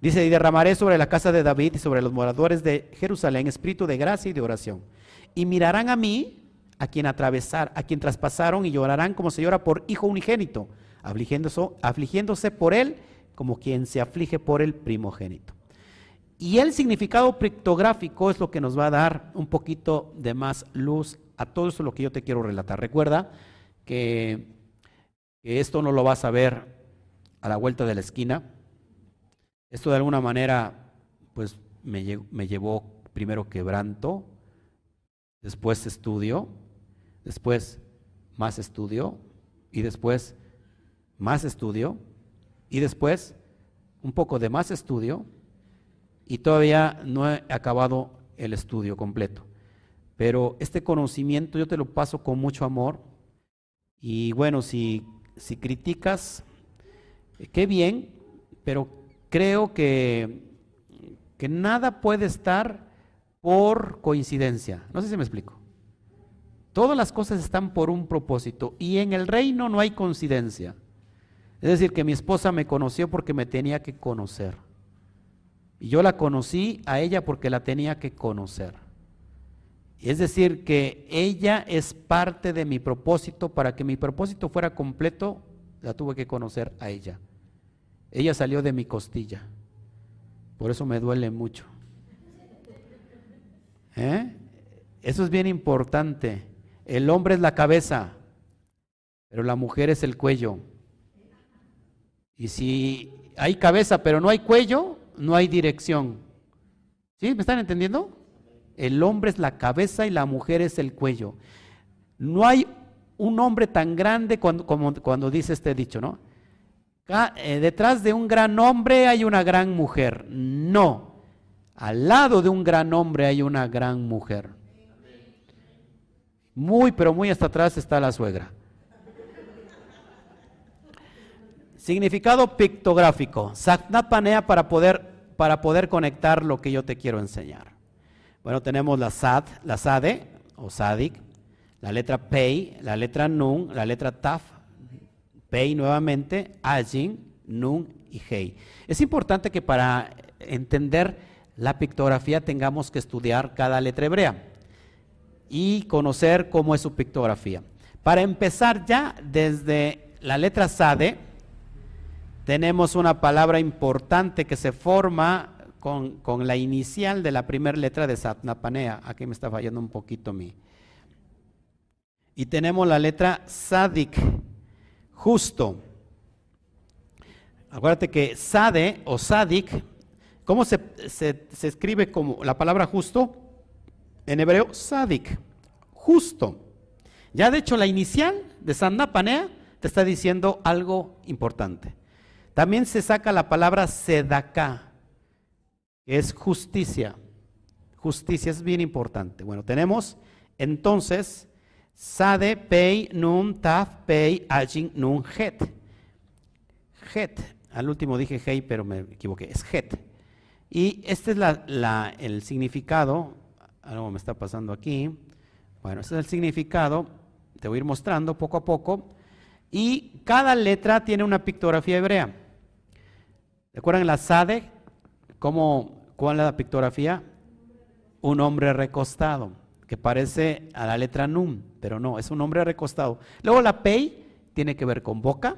Dice, y derramaré sobre la casa de David y sobre los moradores de Jerusalén espíritu de gracia y de oración. Y mirarán a mí, a quien atravesar, a quien traspasaron y llorarán como se llora por hijo unigénito, afligiéndose, afligiéndose por él como quien se aflige por el primogénito. Y el significado pictográfico es lo que nos va a dar un poquito de más luz a todo eso lo que yo te quiero relatar. Recuerda que, que esto no lo vas a ver a la vuelta de la esquina. Esto de alguna manera, pues me, me llevó primero quebranto, después estudio, después más estudio y después más estudio y después un poco de más estudio y todavía no he acabado el estudio completo. Pero este conocimiento yo te lo paso con mucho amor y bueno, si, si criticas, qué bien, pero creo que, que nada puede estar por coincidencia. No sé si me explico. Todas las cosas están por un propósito y en el reino no hay coincidencia. Es decir, que mi esposa me conoció porque me tenía que conocer. Y yo la conocí a ella porque la tenía que conocer. Es decir, que ella es parte de mi propósito. Para que mi propósito fuera completo, la tuve que conocer a ella. Ella salió de mi costilla. Por eso me duele mucho. ¿Eh? Eso es bien importante. El hombre es la cabeza, pero la mujer es el cuello. Y si hay cabeza pero no hay cuello, no hay dirección. ¿Sí? ¿Me están entendiendo? El hombre es la cabeza y la mujer es el cuello. No hay un hombre tan grande cuando, como cuando dice este dicho, ¿no? Eh, detrás de un gran hombre hay una gran mujer. No. Al lado de un gran hombre hay una gran mujer. Muy, pero muy hasta atrás está la suegra. Significado pictográfico. Satnapanea para poder, para poder conectar lo que yo te quiero enseñar. Bueno, tenemos la Sad, la Sade o Sadik, la letra Pei, la letra Nun, la letra Taf, Pei nuevamente, Ajin, Nun y Hei. Es importante que para entender la pictografía tengamos que estudiar cada letra hebrea y conocer cómo es su pictografía. Para empezar ya desde la letra Sade, tenemos una palabra importante que se forma con, la inicial de la primera letra de Satnapanea. Aquí me está fallando un poquito mi. Y tenemos la letra Sadik, justo. Acuérdate que Sade o Sadik, ¿cómo se, se escribe como la palabra justo? En hebreo, Sadik, justo. Ya de hecho la inicial de Satnapanea te está diciendo algo importante. También se saca la palabra sedaká, que es justicia. Justicia es bien importante. Bueno, tenemos entonces Sade, Pei, Nun, Taf, Pei, Ajin, Nun, Het. Het. Al último dije Hei, pero me equivoqué. Es Het. Y este es la, el significado. Algo me está pasando aquí. Bueno, este es el significado. Te voy a ir mostrando poco a poco. Y cada letra tiene una pictografía hebrea. ¿Recuerdan la Sade? ¿Cómo, ¿Cuál es la pictografía? Un hombre recostado, que parece a la letra Num, pero no, es un hombre recostado. Luego la Pei tiene que ver con boca,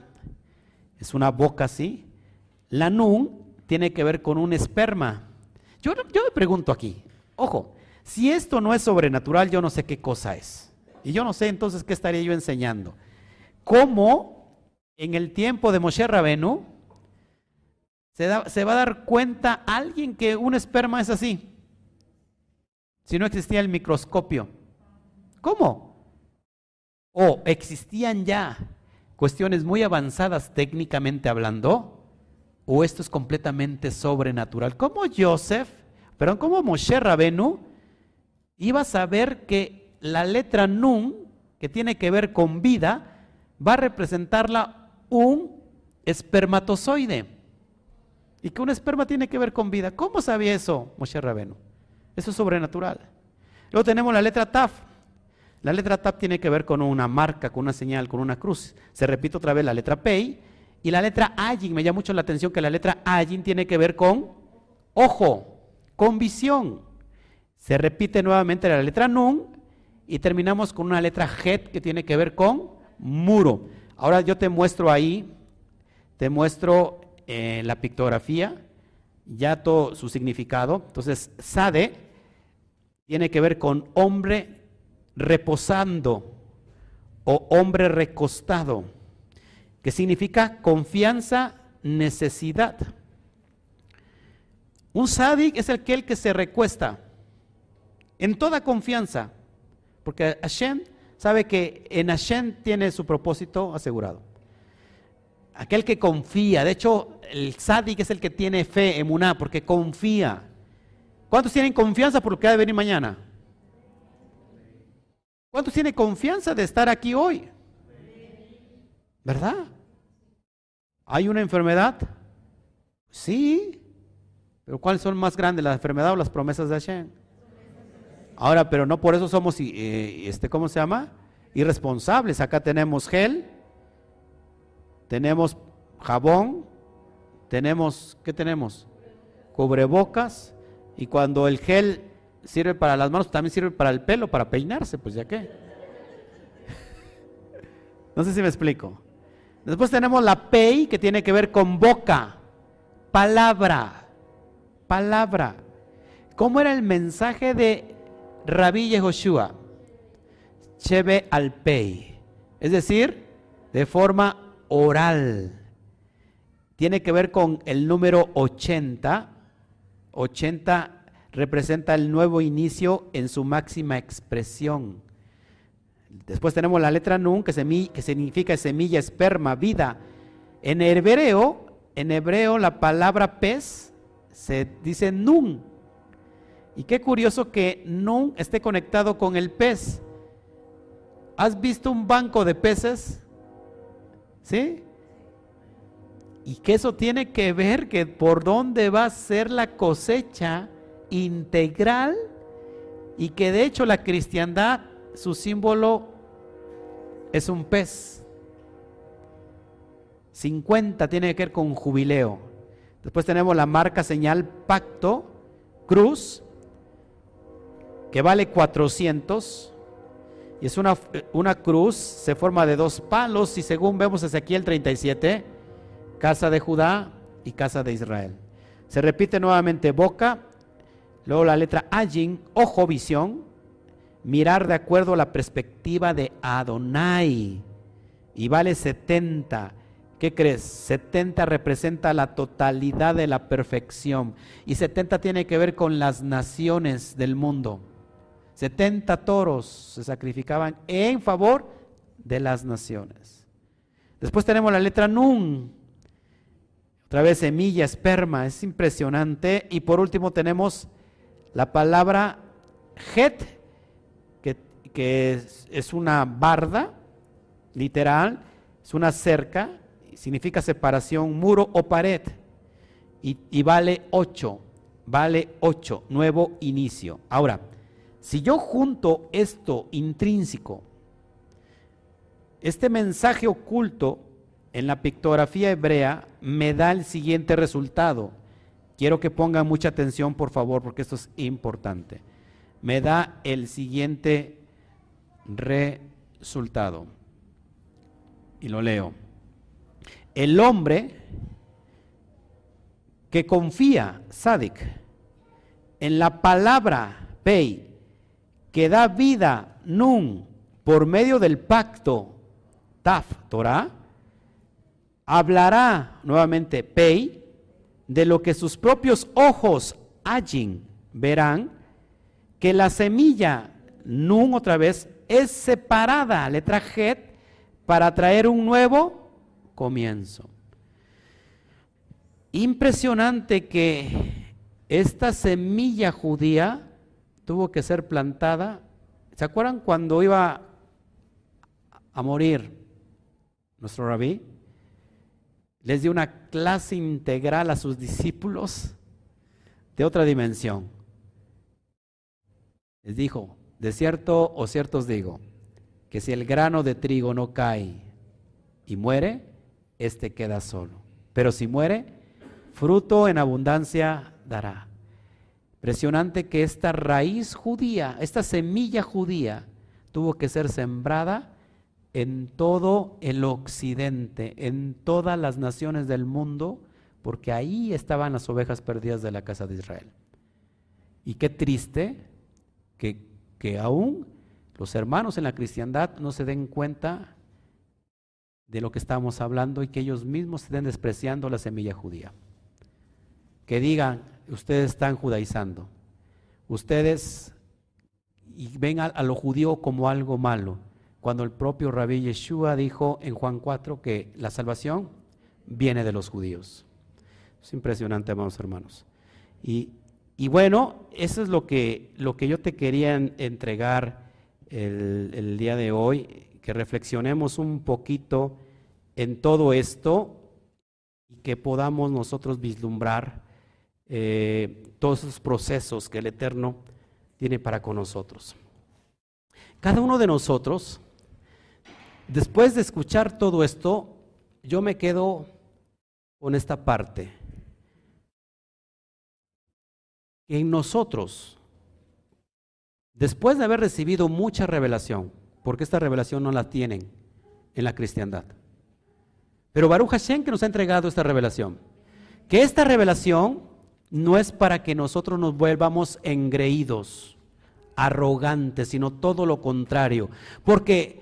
es una boca así. La Nun tiene que ver con un esperma. Yo, yo me pregunto aquí, ojo, si esto no es sobrenatural, yo no sé qué cosa es. Y yo no sé entonces qué estaría yo enseñando. ¿Cómo en el tiempo de Moshe Rabenu, se, va a dar cuenta alguien que un esperma es así. Si no existía el microscopio. ¿Cómo? O existían ya cuestiones muy avanzadas técnicamente hablando, o esto es completamente sobrenatural. ¿Cómo Joseph, perdón, cómo Moshe Rabenu iba a saber que la letra Nun, que tiene que ver con vida, va a representarla un espermatozoide. Y que un esperma tiene que ver con vida. ¿Cómo sabía eso Moshe Rabenu? Eso es sobrenatural. Luego tenemos la letra Taf. La letra Taf tiene que ver con una marca, con una señal, con una cruz. Se repite otra vez la letra Pei. Y la letra Ayin, me llama mucho la atención que la letra Ayin tiene que ver con ojo, con visión. Se repite nuevamente la letra Nun y terminamos con una letra Het que tiene que ver con muro. Ahora yo te muestro ahí, te muestro en la pictografía ya todo su significado. Entonces, Sade tiene que ver con hombre reposando o hombre recostado, que significa confianza, necesidad. Un sadik es aquel que se recuesta en toda confianza, porque Hashem sabe que en Hashem tiene su propósito asegurado. Aquel que confía, de hecho, el sadik es el que tiene fe, emuná, porque confía. ¿Cuántos tienen confianza por lo que ha de venir mañana? ¿Cuántos tienen confianza de estar aquí hoy? ¿Verdad? ¿Hay una enfermedad? Sí. Pero ¿cuáles son más grandes, la enfermedad o las promesas de Hashem? Ahora, pero no por eso somos, eh, este, ¿cómo se llama? Irresponsables. Acá tenemos gel, tenemos jabón, tenemos, ¿qué tenemos? Cubrebocas. Y cuando el gel sirve para las manos, también sirve para el pelo, para peinarse, pues ya qué. No sé si me explico. Después tenemos la pei, que tiene que ver con boca, palabra, palabra. ¿Cómo era el mensaje de Rabí Yehoshua? Cheve al pei. Es decir, de forma oral. Tiene que ver con el número 80. 80 representa el nuevo inicio en su máxima expresión. Después tenemos la letra Nun, que, que significa semilla, esperma, vida. En hebreo, en hebreo la palabra pez se dice Nun. Y qué curioso que Nun esté conectado con el pez. ¿Has visto un banco de peces? ¿Sí? Y que eso tiene que ver que por dónde va a ser la cosecha integral y que de hecho la cristiandad, su símbolo es un pez. 50 tiene que ver con jubileo. Después tenemos la marca señal pacto, cruz, que vale 400. Y es una, una cruz, se forma de dos palos y según vemos Ezequiel 37, casa de Judá y casa de Israel. Se repite nuevamente boca, luego la letra Ajin, ojo, visión, mirar de acuerdo a la perspectiva de Adonai y vale 70. ¿Qué crees? 70 representa la totalidad de la perfección y 70 tiene que ver con las naciones del mundo. 70 toros se sacrificaban en favor de las naciones. Después tenemos la letra Nun. Otra vez semilla, esperma, es impresionante. Y por último tenemos la palabra Het, que, que es, una barda, literal, es una cerca, significa separación, muro o pared. Y, y vale 8, vale 8, nuevo inicio. Ahora, si yo junto esto intrínseco, este mensaje oculto en la pictografía hebrea me da el siguiente resultado. Quiero que pongan mucha atención, por favor, porque esto es importante. Me da el siguiente resultado. Y lo leo. El hombre que confía, Sadik, en la palabra Pei, que da vida, Nun, por medio del pacto, Taf, Torah, hablará nuevamente Pei de lo que sus propios ojos, Ajin, verán, que la semilla, Nun otra vez, es separada, letra Het, para traer un nuevo comienzo. Impresionante que esta semilla judía tuvo que ser plantada. ¿Se acuerdan cuando iba a morir nuestro rabí, les dio una clase integral a sus discípulos de otra dimensión. Les dijo, de cierto o cierto os digo, que si el grano de trigo no cae y muere, éste queda solo. Pero si muere, fruto en abundancia dará. Impresionante que esta raíz judía, esta semilla judía, tuvo que ser sembrada en todo el occidente, en todas las naciones del mundo, porque ahí estaban las ovejas perdidas de la casa de Israel. Y qué triste que, que aún los hermanos en la cristiandad no se den cuenta de lo que estamos hablando y que ellos mismos estén despreciando la semilla judía. Que digan, ustedes están judaizando, ustedes ven a, lo judío como algo malo, cuando el propio Rabbi Yeshua dijo en Juan 4 que la salvación viene de los judíos. Es impresionante, amados hermanos. Y, bueno, eso es lo que, lo que yo te quería entregar el, día de hoy, que reflexionemos un poquito en todo esto y que podamos nosotros vislumbrar eh, todos esos procesos que el Eterno tiene para con nosotros. Cada uno de nosotros, después de escuchar todo esto, yo me quedo con esta parte. En nosotros Después de haber recibido mucha revelación, porque esta revelación no la tienen en la cristiandad. Pero Baruch Hashem que nos ha entregado esta revelación. Que esta revelación no es para que nosotros nos vuelvamos engreídos, arrogantes, sino todo lo contrario. Porque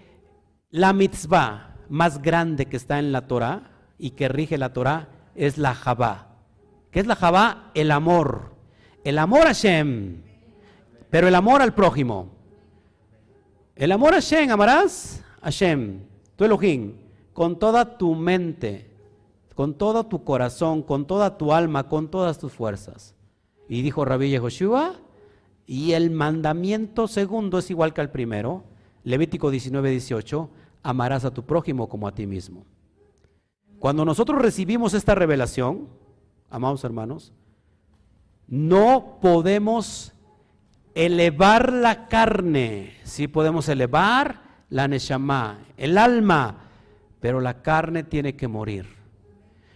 la mitzvah más grande que está en la Torah y que rige la Torah es la Jabá. ¿Qué es la Jabá? El amor. El amor a Hashem. Pero el amor al prójimo. El amor a Hashem, amarás a Hashem, tu Elohim, con toda tu mente, con todo tu corazón, con toda tu alma, con todas tus fuerzas. Y dijo Rabbi Yehoshua, y el mandamiento segundo es igual que el primero, Levítico 19, 18, amarás a tu prójimo como a ti mismo. Cuando nosotros recibimos esta revelación, amados hermanos, no podemos elevar la carne, sí podemos elevar la neshama, el alma, pero la carne tiene que morir.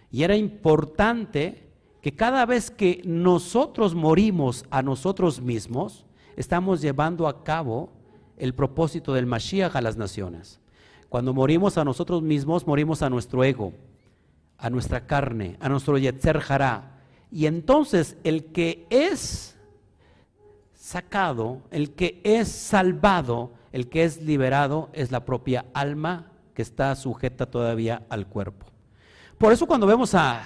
Y era importante que cada vez que nosotros morimos a nosotros mismos, estamos llevando a cabo el propósito del Mashiach a las naciones. Cuando morimos a nosotros mismos, morimos a nuestro ego, a nuestra carne, a nuestro Yetzer Hará. Y entonces el que es sacado, el que es salvado, el que es liberado, es la propia alma que está sujeta todavía al cuerpo. Por eso cuando vemos a,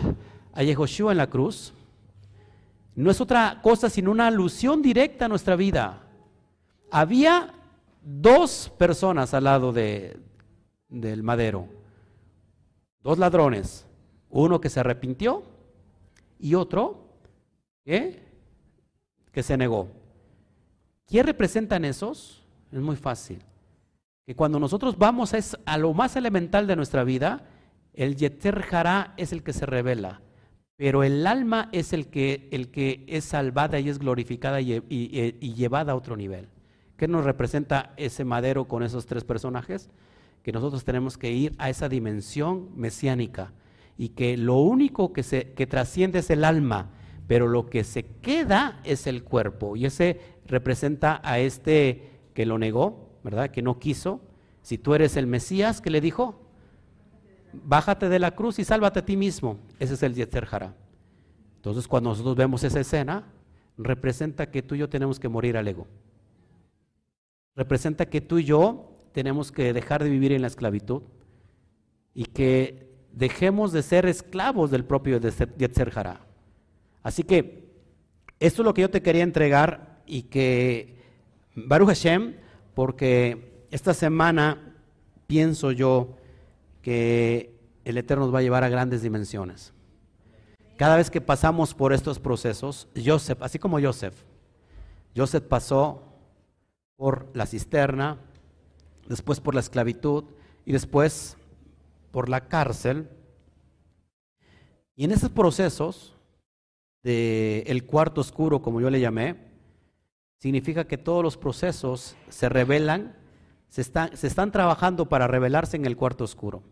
a Yehoshua en la cruz, no es otra cosa sino una alusión directa a nuestra vida. Había dos personas al lado de, del madero, dos ladrones, uno que se arrepintió y otro que se negó. ¿Qué representan esos? Es muy fácil. Que cuando nosotros vamos a, lo más elemental de nuestra vida, el Yeter Jara es el que se revela, pero el alma es el que, el que es salvada y es glorificada y, y llevada a otro nivel. ¿Qué nos representa ese madero con esos tres personajes? Que nosotros tenemos que ir a esa dimensión mesiánica y que lo único que, se, que trasciende es el alma, pero lo que se queda es el cuerpo. Y ese representa a este que lo negó, ¿verdad? Que no quiso. Si tú eres el Mesías, ¿qué le dijo? Bájate de la cruz y sálvate a ti mismo. Ese es el Yetzer Jara. Entonces, cuando nosotros vemos esa escena, representa que tú y yo tenemos que morir al ego. Representa que tú y yo tenemos que dejar de vivir en la esclavitud y que dejemos de ser esclavos del propio Yetzer. Así que esto es lo que yo te quería entregar y que Baruch Hashem, porque esta semana pienso yo que el Eterno nos va a llevar a grandes dimensiones. Cada vez que pasamos por estos procesos, Joseph, así como Joseph, Joseph pasó por la cisterna, después por la esclavitud y después por la cárcel. Y en esos procesos del el cuarto oscuro, como yo le llamé, significa que todos los procesos se revelan, se están, se están trabajando para revelarse en el cuarto oscuro.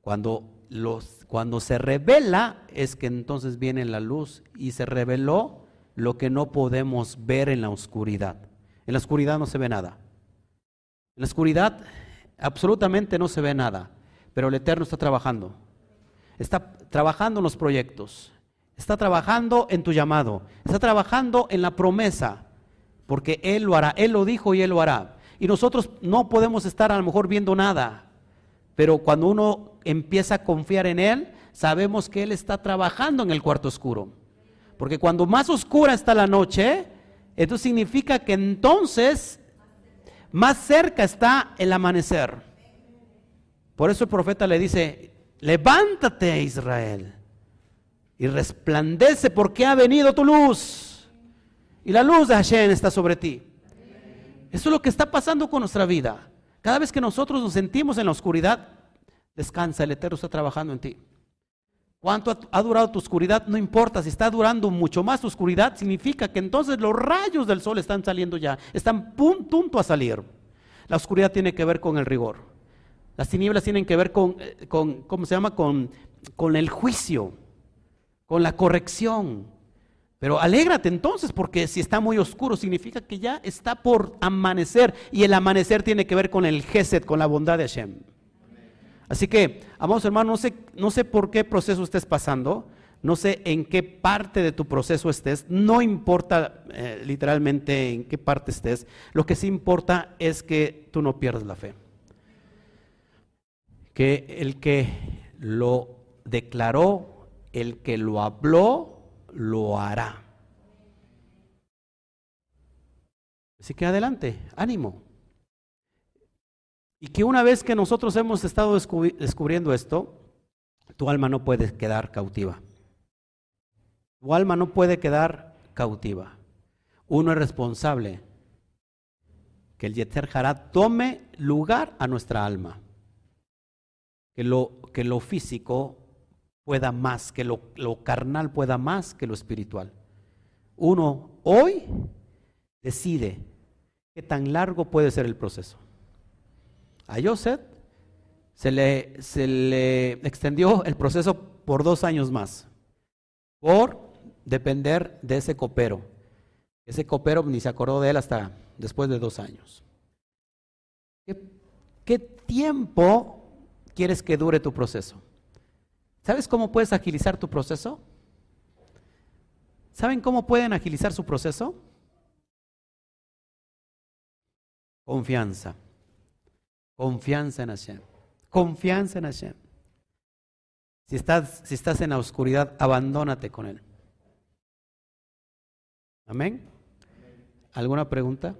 Cuando, los, cuando se revela es que entonces viene la luz y se reveló lo que no podemos ver en la oscuridad. En la oscuridad no se ve nada. En la oscuridad absolutamente no se ve nada, pero el Eterno está trabajando. Está trabajando en los proyectos, está trabajando en tu llamado, está trabajando en la promesa, porque Él lo hará, Él lo dijo y Él lo hará. Y nosotros no podemos estar a lo mejor viendo nada, pero cuando uno empieza a confiar en Él, sabemos que Él está trabajando en el cuarto oscuro. Porque cuando más oscura está la noche, esto significa que entonces más cerca está el amanecer. Por eso el profeta le dice, levántate Israel y resplandece porque ha venido tu luz. Y la luz de Hashem está sobre ti. Eso es lo que está pasando con nuestra vida. Cada vez que nosotros nos sentimos en la oscuridad, descansa, el Eterno está trabajando en ti. ¿Cuánto ha durado tu oscuridad? No importa, si está durando mucho más oscuridad, significa que entonces los rayos del sol están saliendo ya, están punto a salir. La oscuridad tiene que ver con el rigor. Las tinieblas tienen que ver con, eh, con ¿cómo se llama? Con, con el juicio, con la corrección. Pero alégrate entonces, porque si está muy oscuro, significa que ya está por amanecer. Y el amanecer tiene que ver con el Gesed, con la bondad de Hashem. Así que, amados hermanos, no sé, no sé por qué proceso estés pasando, no sé en qué parte de tu proceso estés, no importa eh, literalmente en qué parte estés, lo que sí importa es que tú no pierdas la fe. Que el que lo declaró, el que lo habló, lo hará. Así que adelante, ánimo. Y que una vez que nosotros hemos estado descubriendo esto, tu alma no puede quedar cautiva. Tu alma no puede quedar cautiva. Uno es responsable que el Yetzer Hará tome lugar a nuestra alma. Que lo, que lo físico pueda más, que lo, lo carnal pueda más que lo espiritual. Uno hoy decide qué tan largo puede ser el proceso. A Joseph se le, se le extendió el proceso por dos años más, por depender de ese copero. Ese copero ni se acordó de él hasta después de dos años. ¿Qué, qué tiempo quieres que dure tu proceso? ¿Sabes cómo puedes agilizar tu proceso? ¿Saben cómo pueden agilizar su proceso? Confianza. Confianza en Hashem. Confianza en Hashem. Si estás, si estás en la oscuridad, abandónate con Él. Amén. ¿Alguna pregunta?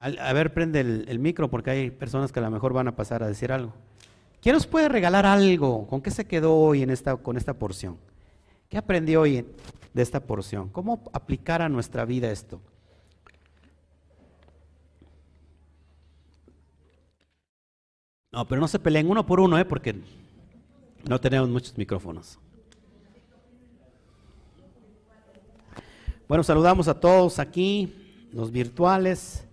A ver, prende el, micro porque hay personas que a lo mejor van a pasar a decir algo. ¿Quién nos puede regalar algo? ¿Con qué se quedó hoy en esta, con esta porción? ¿Qué aprendió hoy de esta porción? ¿Cómo aplicar a nuestra vida esto? No, pero no se peleen uno por uno, ¿eh? porque no tenemos muchos micrófonos. Bueno, saludamos a todos aquí, los virtuales.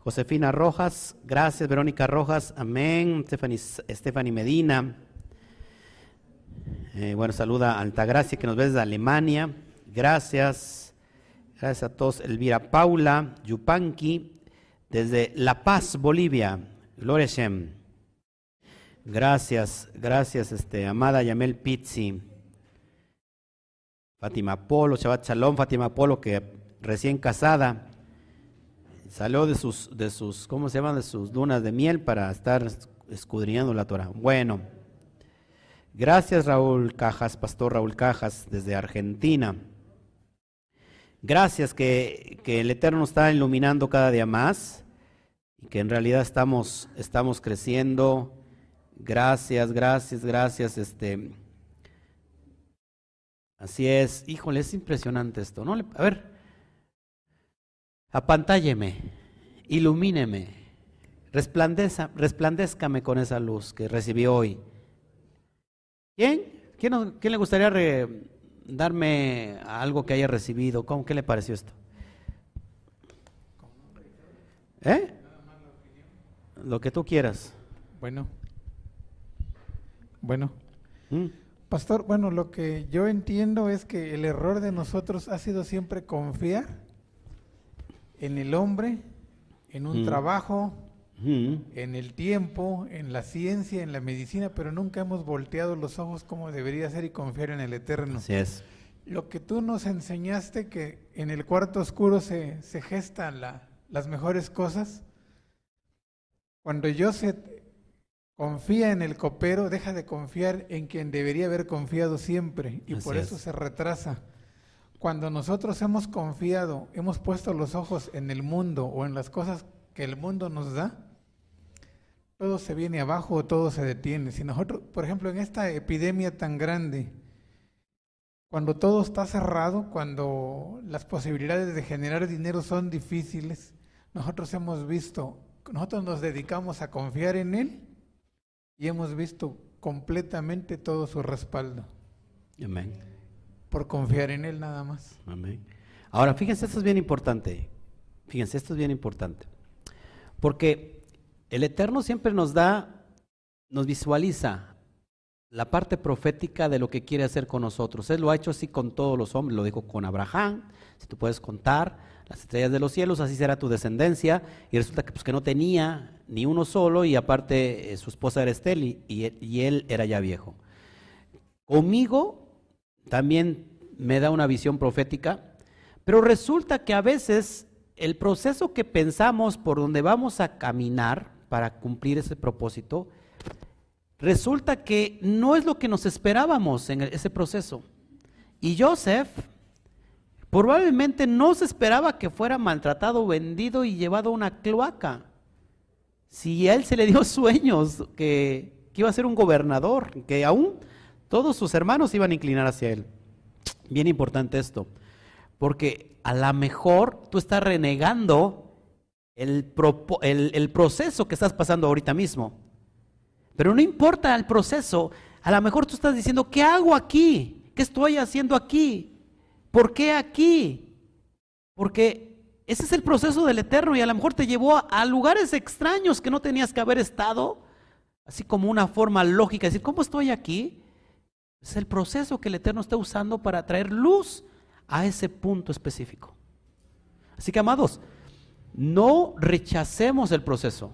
Josefina Rojas, gracias Verónica Rojas, amén. Stephanie, Medina. Eh, bueno, saluda a Altagracia que nos ves de Alemania. Gracias. Gracias a todos. Elvira Paula, Yupanqui, desde La Paz, Bolivia. Gloria Shem. Gracias, gracias, este, amada Yamel Pizzi. Fátima Polo, Shabbat Shalom, Fátima Polo, que recién casada, salió de sus, de sus, ¿cómo se llaman? De sus dunas de miel para estar escudriñando la Torah. Bueno, gracias Raúl Cajas, Pastor Raúl Cajas, desde Argentina. Gracias que, que el Eterno está iluminando cada día más y que en realidad estamos, estamos creciendo Gracias, gracias, gracias. Este, así es. Híjole, es impresionante esto, ¿no? A ver, apantálleme, ilumíneme, resplandezcame con esa luz que recibí hoy ¿Quién? ¿Quién, quién le gustaría darme algo que haya recibido? ¿Cómo, ¿Qué le pareció esto? ¿Eh? Lo que tú quieras. Bueno. Bueno. Mm. Pastor, bueno, lo que yo entiendo es que el error de nosotros ha sido siempre confiar en el hombre, en un mm. trabajo, mm. en el tiempo, en la ciencia, en la medicina, pero nunca hemos volteado los ojos como debería ser y confiar en el Eterno. Así es. Lo que tú nos enseñaste que en el cuarto oscuro se, se gestan las mejores cosas, cuando yo se confía en el copero, deja de confiar en quien debería haber confiado siempre y por eso se retrasa. Cuando nosotros hemos confiado, hemos puesto los ojos en el mundo o en las cosas que el mundo nos da, todo se viene abajo o todo se detiene. Si nosotros, por ejemplo, en esta epidemia tan grande, cuando todo está cerrado, cuando las posibilidades de generar dinero son difíciles, nosotros hemos visto, nosotros nos dedicamos a confiar en Él y hemos visto completamente todo su respaldo. Amén. Por confiar en Él nada más. Amén. Ahora, fíjense, esto es bien importante. Fíjense, esto es bien importante. Porque el Eterno siempre nos da, nos visualiza la parte profética de lo que quiere hacer con nosotros. Él lo ha hecho así con todos los hombres, lo dijo con Abraham, si tú puedes contar las estrellas de los cielos, así será tu descendencia. Y resulta que, pues, que no tenía ni uno solo y aparte eh, su esposa era Estel y, él era ya viejo. Conmigo también me da una visión profética, pero resulta que a veces el proceso que pensamos por donde vamos a caminar para cumplir ese propósito, resulta que no es lo que nos esperábamos en ese proceso. Y Joseph probablemente no se esperaba que fuera maltratado, vendido y llevado a una cloaca. Si a él se le dio sueños que, iba a ser un gobernador, que aún todos sus hermanos iban a inclinar hacia él. Bien importante esto, porque a lo mejor tú estás renegando el, el, proceso que estás pasando ahorita mismo. Pero no importa el proceso, a lo mejor tú estás diciendo, ¿qué hago aquí? ¿Qué estoy haciendo aquí? ¿Por qué aquí? Porque ese es el proceso del Eterno y a lo mejor te llevó a, lugares extraños que no tenías que haber estado, así como una forma lógica, decir, ¿cómo estoy aquí? Es el proceso que el Eterno está usando para traer luz a ese punto específico. Así que, amados, no rechacemos el proceso,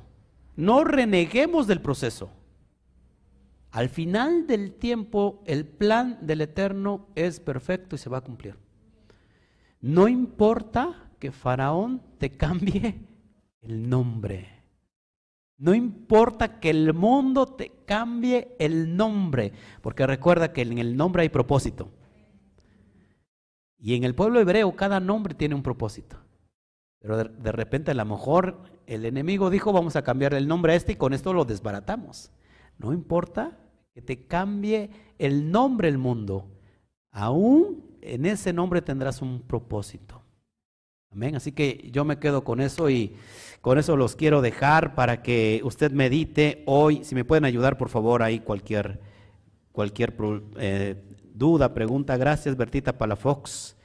no reneguemos del proceso. Al final del tiempo, el plan del Eterno es perfecto y se va a cumplir. No importa que Faraón te cambie el nombre. No importa que el mundo te cambie el nombre, porque recuerda que en el nombre hay propósito. Y en el pueblo hebreo cada nombre tiene un propósito. Pero de, repente a lo mejor el enemigo dijo vamos a cambiar el nombre a este y con esto lo desbaratamos. No importa que te cambie el nombre el mundo. Aún en ese nombre tendrás un propósito. Amén. Así que yo me quedo con eso y con eso los quiero dejar para que usted medite hoy. Si me pueden ayudar, por favor, ahí cualquier, cualquier eh, duda, pregunta. Gracias, Bertita Palafox.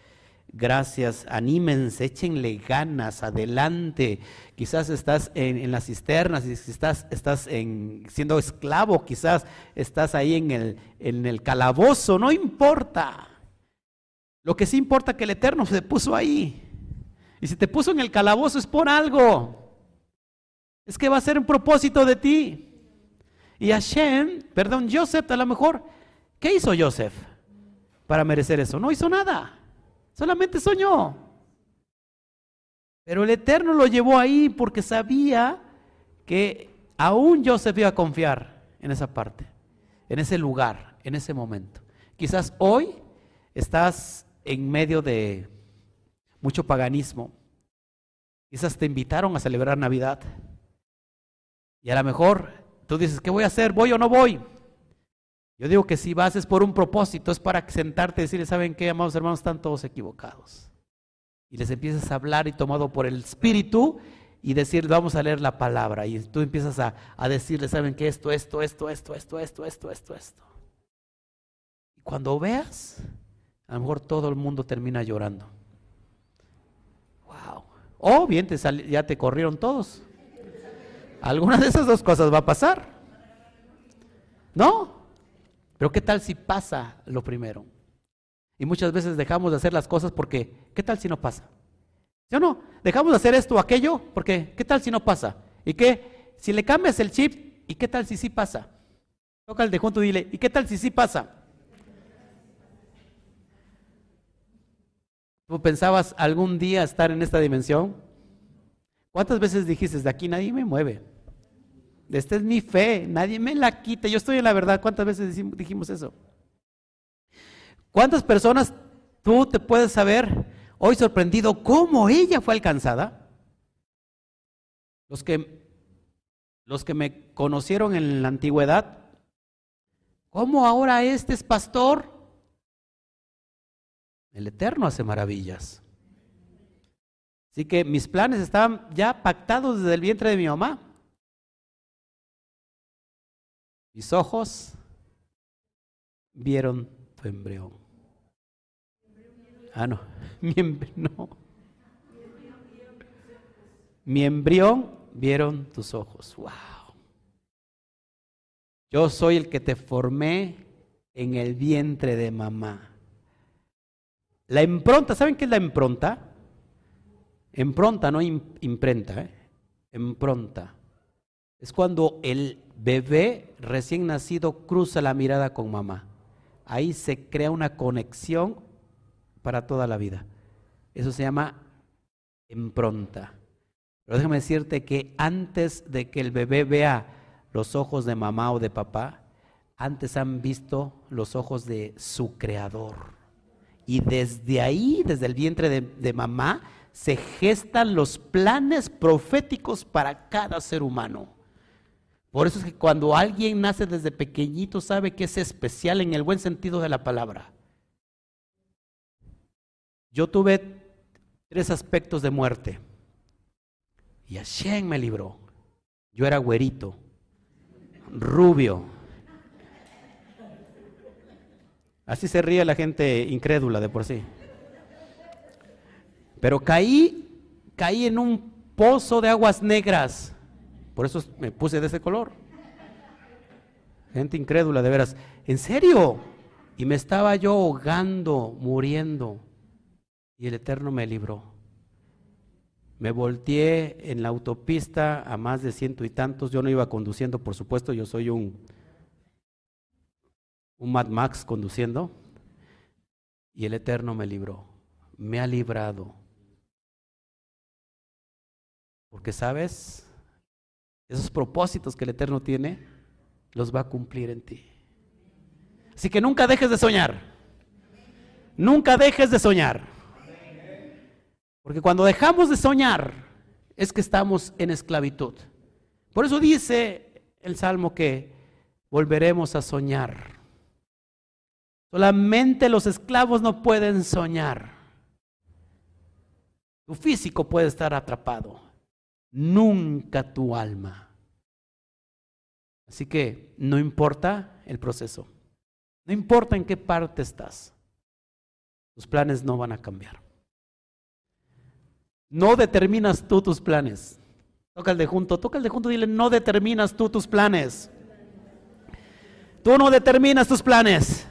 Gracias, anímense, échenle ganas, adelante. Quizás estás en, las cisternas, estás, estás en, siendo esclavo, quizás estás ahí en el, en el calabozo, no importa. Lo que sí importa es que el Eterno se puso ahí. Y si te puso en el calabozo es por algo. Es que va a ser un propósito de ti. Y Hashem, perdón, Joseph, a lo mejor, ¿qué hizo Joseph para merecer eso? No hizo nada. Solamente soñó. Pero el Eterno lo llevó ahí porque sabía que aún Joseph iba a confiar en esa parte, en ese lugar, en ese momento. Quizás hoy estás en medio de mucho paganismo. Quizás te invitaron a celebrar Navidad. Y a lo mejor tú dices, ¿qué voy a hacer? ¿Voy o no voy? Yo digo que si vas es por un propósito, es para sentarte y decirle, ¿saben qué, amados hermanos? Están todos equivocados. Y les empiezas a hablar y tomado por el Espíritu y decir, vamos a leer la palabra. Y tú empiezas a, a decirle, ¿saben qué? Esto, esto, esto, esto, esto, esto, esto, esto, esto. cuando veas, a lo mejor todo el mundo termina llorando. Wow. O bien te ya te corrieron todos. Alguna de esas dos cosas va a pasar. ¿No? Pero ¿qué tal si pasa lo primero? Y muchas veces dejamos de hacer las cosas porque, ¿qué tal si no pasa? ¿Sí o no? Dejamos de hacer esto o aquello porque, ¿qué tal si no pasa? ¿Y qué? Si le cambias el chip, ¿y qué tal si sí pasa? Toca el de junto y dile, ¿y qué tal si sí pasa? ¿Tú pensabas algún día estar en esta dimensión? ¿Cuántas veces dijiste, de aquí nadie me mueve? Esta es mi fe, nadie me la quita, yo estoy en la verdad. ¿Cuántas veces dijimos eso? ¿Cuántas personas tú te puedes saber hoy sorprendido cómo ella fue alcanzada? Los que, los que me conocieron en la antigüedad, ¿cómo ahora este es pastor? El Eterno hace maravillas. Así que mis planes estaban ya pactados desde el vientre de mi mamá. Mis ojos vieron tu embrión. Ah, no. Mi, no. Mi embrión vieron tus ojos. Wow. Yo soy el que te formé en el vientre de mamá. La impronta, ¿saben qué es la impronta? Impronta, no imprenta, ¿eh? impronta. Es cuando el bebé recién nacido cruza la mirada con mamá. Ahí se crea una conexión para toda la vida. Eso se llama impronta. Pero déjame decirte que antes de que el bebé vea los ojos de mamá o de papá, antes han visto los ojos de su creador. Y desde ahí, desde el vientre de, mamá, se gestan los planes proféticos para cada ser humano. Por eso es que cuando alguien nace desde pequeñito sabe que es especial en el buen sentido de la palabra. Yo tuve tres aspectos de muerte. Y Hashem me libró. Yo era güerito, rubio. Así se ríe la gente incrédula de por sí. Pero caí, caí en un pozo de aguas negras. Por eso me puse de ese color. Gente incrédula, de veras. ¿En serio? Y me estaba yo ahogando, muriendo. Y el Eterno me libró. Me volteé en la autopista a más de ciento y tantos. Yo no iba conduciendo, por supuesto, yo soy un, un Mad Max conduciendo. Y el Eterno me libró. Me ha librado porque sabes, esos propósitos que el Eterno tiene, los va a cumplir en ti. Así que nunca dejes de soñar. Nunca dejes de soñar. Porque cuando dejamos de soñar es que estamos en esclavitud. Por eso dice el Salmo que volveremos a soñar. Solamente los esclavos no pueden soñar. Tu físico puede estar atrapado, nunca tu alma. Así que no importa el proceso, no importa en qué parte estás, tus planes no van a cambiar. No determinas tú tus planes. Toca el de junto, toca el de junto, dile, no determinas tú tus planes. Tú no determinas tus planes.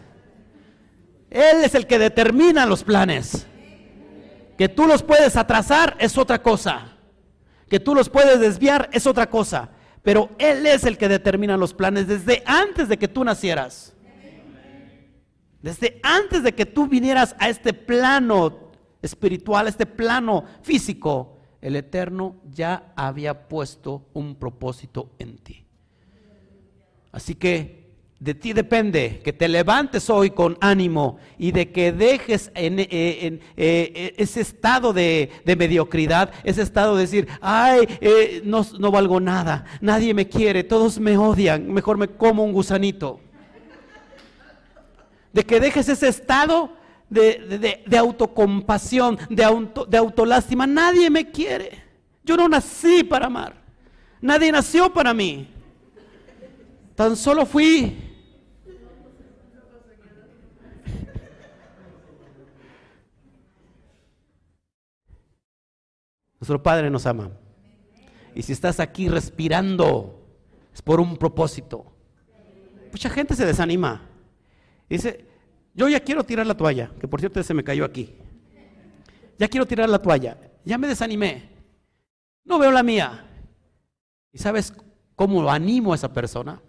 Él es el que determina los planes. Que tú los puedes atrasar es otra cosa. Que tú los puedes desviar es otra cosa, pero Él es el que determina los planes desde antes de que tú nacieras. Desde antes de que tú vinieras a este plano espiritual, a este plano físico, el Eterno ya había puesto un propósito en ti. Así que de ti depende que te levantes hoy con ánimo y de que dejes en, eh, eh, ese estado de, mediocridad, ese estado de decir, ay, eh, no, no, valgo nada, nadie me quiere, todos me odian, mejor me como un gusanito. De que dejes ese estado de, de autocompasión, de, auto, de autolástima, nadie me quiere. Yo no nací para amar, nadie nació para mí. Tan solo fui Nuestro Padre nos ama. Y si estás aquí respirando, es por un propósito. Mucha gente se desanima. Dice, yo ya quiero tirar la toalla, que por cierto se me cayó aquí. Ya quiero tirar la toalla, ya me desanimé. No veo la mía. ¿Y sabes cómo animo a esa persona?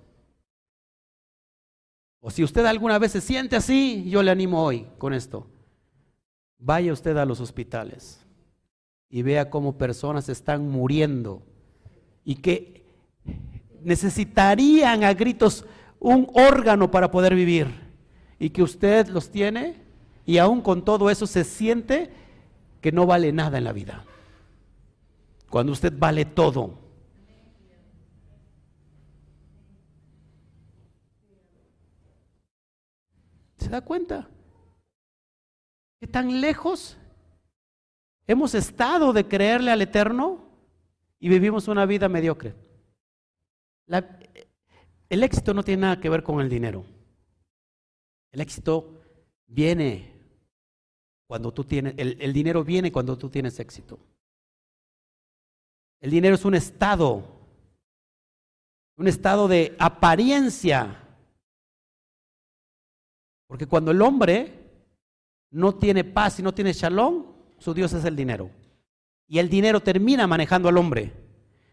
O si usted alguna vez se siente así, yo le animo hoy con esto. Vaya usted a los hospitales y vea cómo personas están muriendo y que necesitarían a gritos un órgano para poder vivir y que usted los tiene y aún con todo eso se siente que no vale nada en la vida. Cuando usted vale todo. ¿Se da cuenta? ¿Qué tan lejos hemos estado de creerle al Eterno y vivimos una vida mediocre? el éxito no tiene nada que ver con el dinero. El éxito viene cuando tú tienes, el, el dinero viene cuando tú tienes éxito. El dinero es un estado, un estado de apariencia. Porque cuando el hombre no tiene paz y no tiene shalom, su Dios es el dinero. Y el dinero termina manejando al hombre.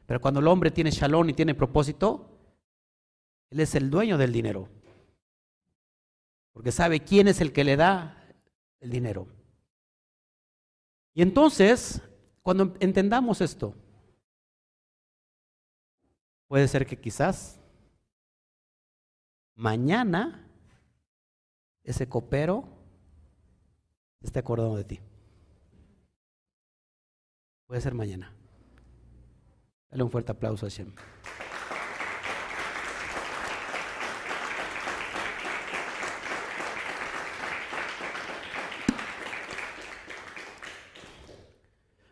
Pero cuando el hombre tiene shalom y tiene propósito, él es el dueño del dinero. Porque sabe quién es el que le da el dinero. Y entonces, cuando entendamos esto, puede ser que quizás mañana ese copero esté acordando de ti. Puede ser mañana. Dale un fuerte aplauso a Shem.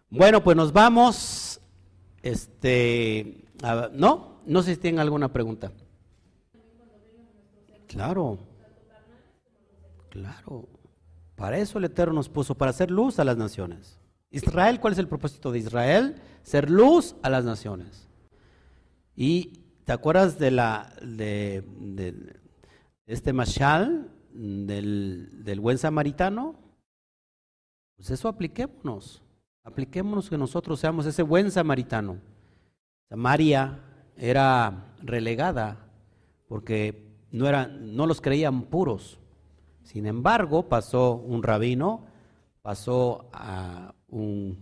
Bueno, pues nos vamos. Este, no, no sé si tienen alguna pregunta. Claro, claro. Para eso el Eterno nos puso, para hacer luz a las naciones. Israel, ¿cuál es el propósito de Israel? Ser luz a las naciones. Y ¿te acuerdas de la de, este mashal del, del buen samaritano? Pues eso apliquémonos. Apliquémonos que nosotros seamos ese buen samaritano. Samaria era relegada porque no, era, no los creían puros. Sin embargo, pasó un rabino, pasó a un...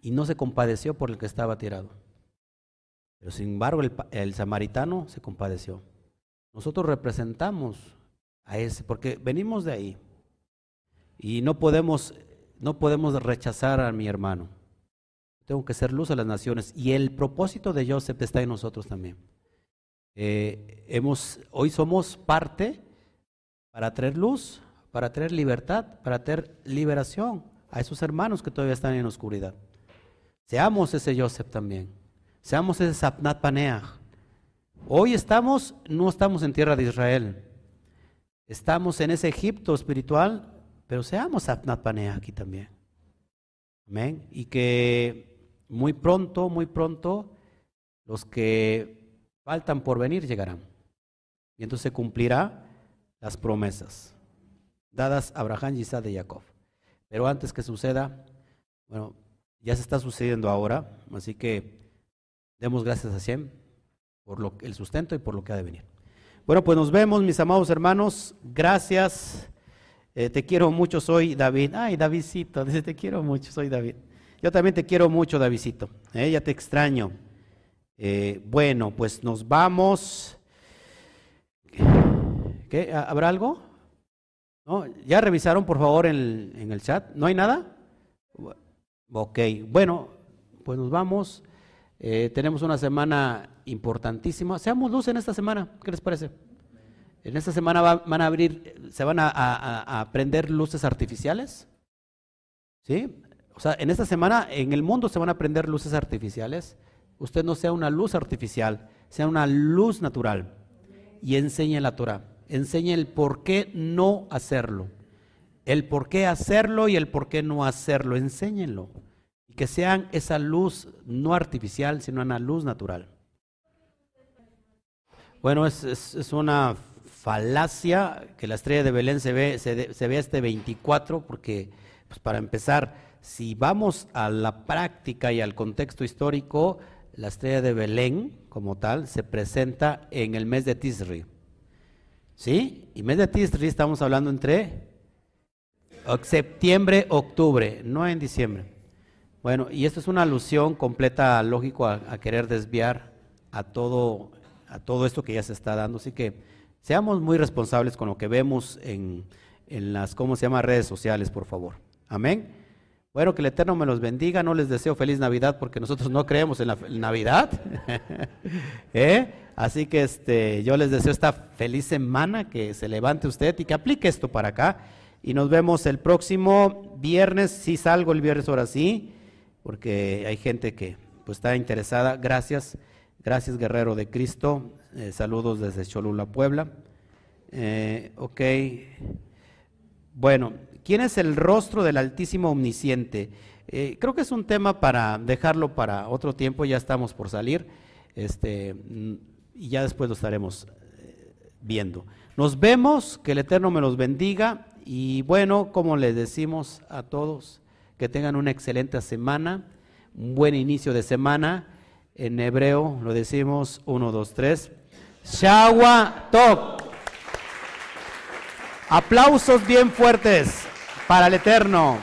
y no se compadeció por el que estaba tirado. Pero sin embargo, el, el samaritano se compadeció. Nosotros representamos a ese, porque venimos de ahí. Y no podemos no podemos rechazar a mi hermano. Tengo que ser luz a las naciones. Y el propósito de Joseph está en nosotros también. Eh, hemos, hoy somos parte para traer luz, para traer libertad, para traer liberación a esos hermanos que todavía están en oscuridad. Seamos ese Joseph también. Seamos ese Sapnat Paneach. Hoy estamos, no estamos en tierra de Israel. Estamos en ese Egipto espiritual pero seamos Panea aquí también. Amén. Y que muy pronto, muy pronto, los que faltan por venir llegarán. Y entonces se cumplirá las promesas dadas a Abraham, Isaac y Jacob. Pero antes que suceda, bueno, ya se está sucediendo ahora, así que demos gracias a Shem por lo, el sustento y por lo que ha de venir. Bueno, pues nos vemos, mis amados hermanos. Gracias. Eh, te quiero mucho, soy David. Ay, Davidcito, dice, te quiero mucho, soy David. Yo también te quiero mucho, Davidcito. Eh, ya te extraño. Eh, bueno, pues nos vamos. ¿Qué? ¿Habrá algo? ¿Ya revisaron, por favor, en, el chat? ¿No hay nada? Ok, bueno, pues nos vamos. tenemos una semana importantísima. Seamos luz en esta semana. ¿Qué les parece? En esta semana van a abrir, se van a, a, prender luces artificiales. ¿Sí? O sea, en esta semana en el mundo se van a prender luces artificiales. Usted no sea una luz artificial, sea una luz natural. Y enseñe la Torah. Enseñe el por qué no hacerlo. El por qué hacerlo y el por qué no hacerlo. Enséñenlo. y que sean esa luz no artificial, sino una luz natural. Bueno, es, una falacia que la estrella de Belén se ve, se, ve este 24, porque pues para empezar, si vamos a la práctica y al contexto histórico, la estrella de Belén como tal se presenta en el mes de Tisri. ¿Sí? Y mes de Tisri estamos hablando entre septiembre, octubre, no en diciembre. Bueno, y esto es una alusión completa, lógico, a querer desviar a todo a todo esto que ya se está dando. Así que seamos muy responsables con lo que vemos en, las, ¿cómo se llama?, redes sociales, por favor. Amén. Bueno, que el Eterno me los bendiga. No les deseo feliz Navidad porque nosotros no creemos en la Navidad. ¿Eh? Así que este, yo les deseo esta feliz semana, que se levante usted y que aplique esto para acá. Y nos vemos el próximo viernes. Si salgo el viernes ahora sí, porque hay gente que pues, está interesada. Gracias. Gracias, guerrero de Cristo. Eh, saludos desde Cholula, Puebla. Eh, ok. Bueno, ¿quién es el rostro del Altísimo Omnisciente? Eh, creo que es un tema para dejarlo para otro tiempo, ya estamos por salir, este, y ya después lo estaremos viendo. Nos vemos, que el Eterno me los bendiga, y bueno, como les decimos a todos, que tengan una excelente semana, un buen inicio de semana en hebreo lo decimos 1, 2, 3. Shawa Tok. Aplausos bien fuertes para el Eterno.